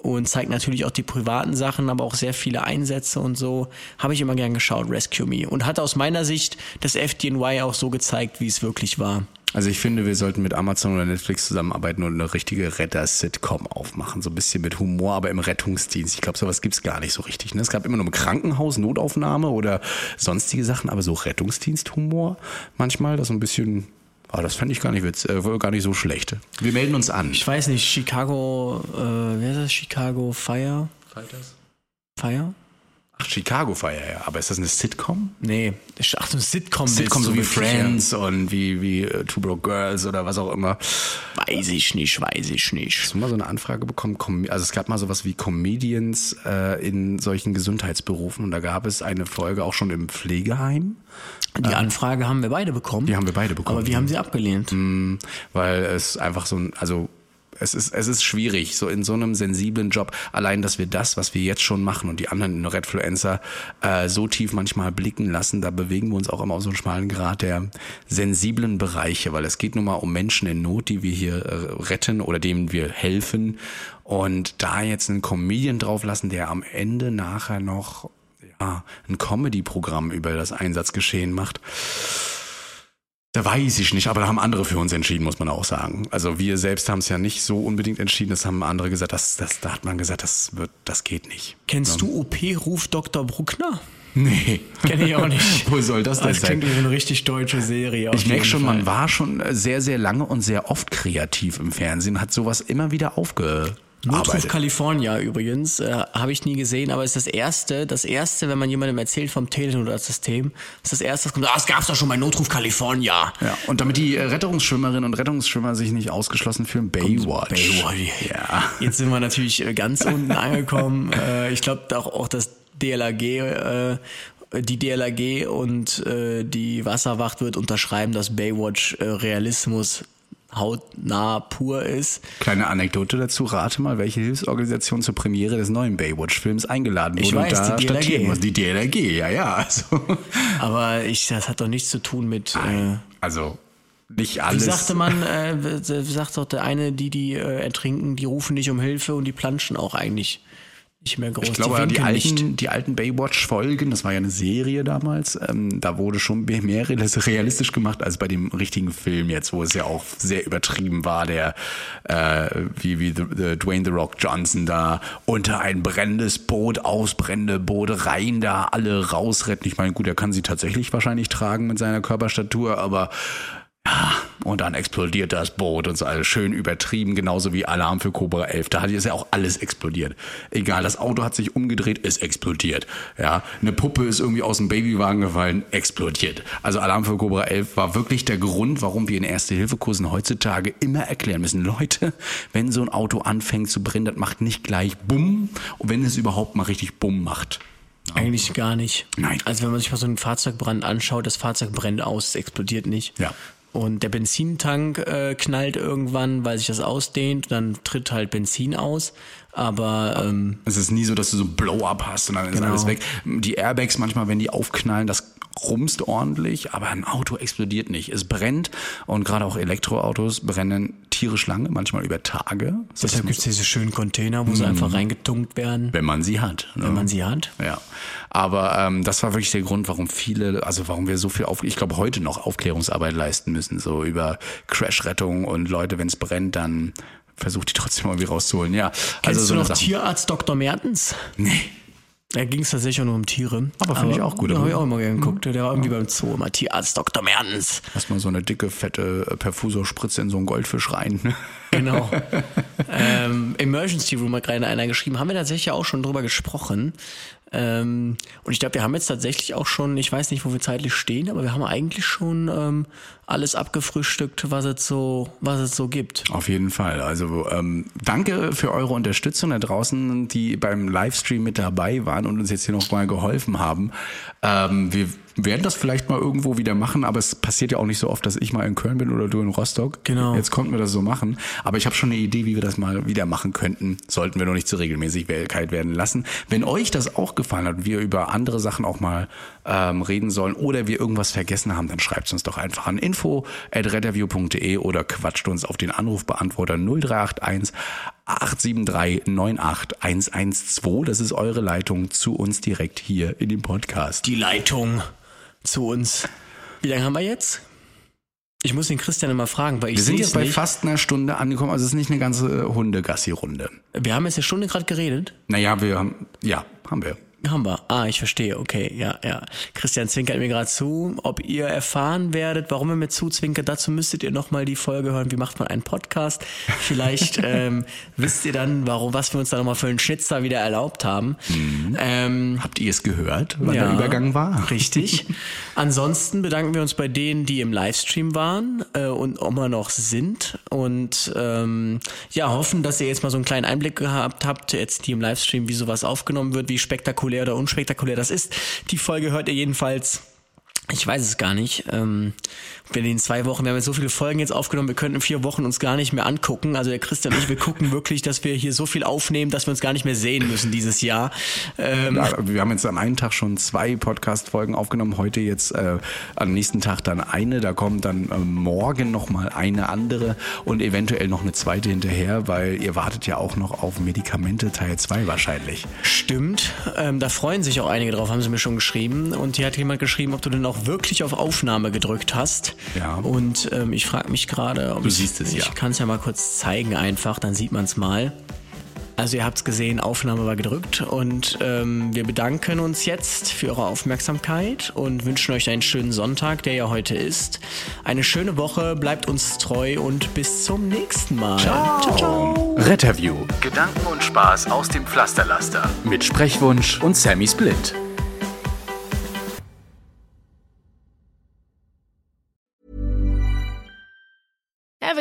und zeigt natürlich auch die privaten Sachen, aber auch sehr viele Einsätze und so. Habe ich immer gern geschaut, Rescue Me. Und hat aus meiner Sicht das FDNY auch so gezeigt, wie es wirklich war. Also ich finde, wir sollten mit Amazon oder Netflix zusammenarbeiten und eine richtige Retter-Sitcom aufmachen. So ein bisschen mit Humor, aber im Rettungsdienst. Ich glaube, sowas gibt's gar nicht so richtig. Ne? Es gab immer nur im Krankenhaus Notaufnahme oder sonstige Sachen, aber so Rettungsdienst-Humor manchmal, das so ein bisschen, ah, das fände ich gar nicht, witz, äh, gar nicht so schlecht. Wir melden uns an. Ich weiß nicht, Chicago, äh, wer ist das? Chicago Fire? Fire? Ach, Chicago Fire, ja. Aber ist das eine Sitcom? Nee, ach so, Sitcom. Sitcom willst so wie Friends und wie, wie äh, Two Broke Girls oder was auch immer. Ja. Weiß ich nicht, weiß ich nicht. Hast du mal so eine Anfrage bekommen? Also es gab mal sowas wie Comedians äh, in solchen Gesundheitsberufen und da gab es eine Folge auch schon im Pflegeheim. Die Anfrage haben wir beide bekommen. Die haben wir beide bekommen. Aber wir haben sie abgelehnt. weil es einfach so ein, also es ist, es ist schwierig, so in so einem sensiblen Job, allein, dass wir das, was wir jetzt schon machen und die anderen Redfluencer äh, so tief manchmal blicken lassen, da bewegen wir uns auch immer auf so einen schmalen Grad der sensiblen Bereiche, weil es geht nun mal um Menschen in Not, die wir hier äh, retten oder denen wir helfen. Und da jetzt einen Comedian drauflassen, der am Ende nachher noch ja, ein Comedy-Programm über das Einsatzgeschehen macht, da weiß ich nicht, aber da haben andere für uns entschieden, muss man auch sagen. Also wir selbst haben es ja nicht so unbedingt entschieden, das haben andere gesagt, das, das, da hat man gesagt, das wird, das geht nicht. Kennst du OP Ruf Dr. Bruckner? Nee. Kenn ich auch nicht. Wo soll das denn Das sein? klingt wie eine richtig deutsche Serie. Ich merke schon, Fall. man war schon sehr, sehr lange und sehr oft kreativ im Fernsehen, hat sowas immer wieder Notruf. California übrigens, äh, habe ich nie gesehen, aber ist das erste, das erste, wenn man jemandem erzählt vom Telenotarsystem, ist das erste, das kommt, ah, es gab's doch schon bei Notruf California. Ja, und damit die äh, Rettungsschwimmerinnen und Rettungsschwimmer sich nicht ausgeschlossen fühlen, Baywatch. Baywatch. Ja. Jetzt sind wir natürlich äh, ganz unten angekommen. Äh, ich glaube auch, auch das DLAG, äh, die DLAG und äh, die Wasserwacht wird unterschreiben, dass Baywatch äh, Realismus hautnah pur ist. Kleine Anekdote dazu, rate mal, welche Hilfsorganisation zur Premiere des neuen Baywatch-Films eingeladen wurde Ich und weiß, da die DLRG. statieren muss. Die DLRG, ja, ja. Also, Aber ich, das hat doch nichts zu tun mit. Äh, also nicht wie alles. sagte man, äh, wie sagt doch der eine, die, die äh, ertrinken, die rufen nicht um Hilfe und die planschen auch eigentlich nicht mehr groß. Ich glaube, die, nicht. alten, die alten Baywatch-Folgen, das war ja eine Serie damals, ähm, da wurde schon mehr realistisch gemacht als bei dem richtigen Film jetzt, wo es ja auch sehr übertrieben war, der äh, wie, wie the, the Dwayne The Rock Johnson da unter ein brennendes Boot, aus brennende Boot rein, da alle rausretten. Ich meine, gut, er kann sie tatsächlich wahrscheinlich tragen mit seiner Körperstatur, aber ja, und dann explodiert das Boot und so alles schön übertrieben, genauso wie Alarm für Cobra 11. Da hat jetzt ja auch alles explodiert. Egal, das Auto hat sich umgedreht, ist explodiert. Ja, eine Puppe ist irgendwie aus dem Babywagen gefallen, explodiert. Also Alarm für Cobra 11 war wirklich der Grund, warum wir in Erste-Hilfe-Kursen heutzutage immer erklären müssen, Leute, wenn so ein Auto anfängt zu brennen, das macht nicht gleich Bumm, und wenn es überhaupt mal richtig Bumm macht. Eigentlich gar nicht. Nein. Also wenn man sich mal so einen Fahrzeugbrand anschaut, das Fahrzeug brennt aus, es explodiert nicht. Ja. Und der Benzintank äh, knallt irgendwann, weil sich das ausdehnt, dann tritt halt Benzin aus. Aber ähm, Es ist nie so, dass du so Blow-up hast und dann ist Genau. alles weg. Die Airbags manchmal, wenn die aufknallen, das rumst ordentlich, aber ein Auto explodiert nicht. Es brennt und gerade auch Elektroautos brennen tierisch lange, manchmal über Tage. Das deshalb gibt es diese schönen Container, wo sie einfach reingetunkt werden, wenn man sie hat. Ne? wenn man sie hat. Ja, aber ähm, das war wirklich der Grund, warum viele, also warum wir so viel auf, ich glaube heute noch Aufklärungsarbeit leisten müssen, so über Crash-Rettung und Leute, wenn es brennt, dann versucht die trotzdem irgendwie rauszuholen. Ja, Kennst also so du noch Sache. Tierarzt Dr. Mertens? Nee. Da ging es tatsächlich auch nur um Tiere. Aber fand ich auch gut. Da habe ich auch immer gerne geguckt. Der war irgendwie beim Zoo immer Tierarzt Dr. Mertens. Erstmal so eine dicke, fette äh, Perfusorspritze in so einen Goldfisch rein. Genau. ähm, Emergency Room hat gerade einer geschrieben. Haben wir tatsächlich auch schon drüber gesprochen. Ähm, und ich glaube, wir haben jetzt tatsächlich auch schon, ich weiß nicht, wo wir zeitlich stehen, aber wir haben eigentlich schon ähm, alles abgefrühstückt, was es so, was es so gibt. Auf jeden Fall. Also ähm, danke für eure Unterstützung da draußen, die beim Livestream mit dabei waren und uns jetzt hier noch mal geholfen haben. Ähm, wir werden das vielleicht mal irgendwo wieder machen, aber es passiert ja auch nicht so oft, dass ich mal in Köln bin oder du in Rostock. Genau. Jetzt konnten wir das so machen. Aber ich habe schon eine Idee, wie wir das mal wieder machen könnten. Sollten wir noch nicht zur Regelmäßigkeit werden lassen. Wenn euch das auch gefallen hat, wir über andere Sachen auch mal ähm, reden sollen oder wir irgendwas vergessen haben, dann schreibt uns doch einfach an info.reddaview.de oder quatscht uns auf den Anrufbeantworter 0381 873 98 112. Das ist eure Leitung zu uns direkt hier in dem Podcast. Die Leitung zu uns. Wie lange haben wir jetzt? Ich muss den Christian immer fragen, weil ich Wir sind jetzt bei nicht. fast einer Stunde angekommen, also es ist nicht eine ganze Hunde-Gassi-Runde. Wir haben jetzt eine Stunde gerade geredet. Naja, wir haben, ja, haben wir. Haben wir. Ah, ich verstehe. Okay, ja, ja. Christian zwinkert mir gerade zu. Ob ihr erfahren werdet, warum er mir zuzwinkert, dazu müsstet ihr nochmal die Folge hören. Wie macht man einen Podcast? Vielleicht ähm, wisst ihr dann, warum, was wir uns da nochmal für einen Schnitzer wieder erlaubt haben. Ähm, Habt ihr es gehört, wann ja, der Übergang war? Richtig. Ansonsten bedanken wir uns bei denen, die im Livestream waren äh, und immer noch sind. Und ähm, ja, hoffen, dass ihr jetzt mal so einen kleinen Einblick gehabt habt, jetzt die im Livestream, wie sowas aufgenommen wird, wie spektakulär oder unspektakulär das ist. Die Folge hört ihr jedenfalls. Ich weiß es gar nicht. Ähm, in den zwei Wochen, wir haben jetzt so viele Folgen jetzt aufgenommen, wir könnten in vier Wochen uns gar nicht mehr angucken. Also der Christian und ich, wir gucken wirklich, dass wir hier so viel aufnehmen, dass wir uns gar nicht mehr sehen müssen dieses Jahr. Ähm, Ja, wir haben jetzt am einen Tag schon zwei Podcast-Folgen aufgenommen, heute jetzt äh, am nächsten Tag dann eine, da kommt dann äh, morgen nochmal eine andere und eventuell noch eine zweite hinterher, weil ihr wartet ja auch noch auf Medikamente Teil 2 wahrscheinlich. Stimmt, ähm, da freuen sich auch einige drauf, haben sie mir schon geschrieben. Und hier hat jemand geschrieben, ob du denn auch wirklich auf Aufnahme gedrückt hast. Ja. Und ähm, ich frage mich gerade, ob Du ich, siehst es, ich ja. kann es ja mal kurz zeigen einfach, dann sieht man es mal. Also ihr habt es gesehen, Aufnahme war gedrückt und ähm, wir bedanken uns jetzt für eure Aufmerksamkeit und wünschen euch einen schönen Sonntag, der ja heute ist. Eine schöne Woche, bleibt uns treu und bis zum nächsten Mal. ciao. ciao. Retterview Gedanken und Spaß aus dem Pflasterlaster. mit Sprechwunsch und Sammy Split.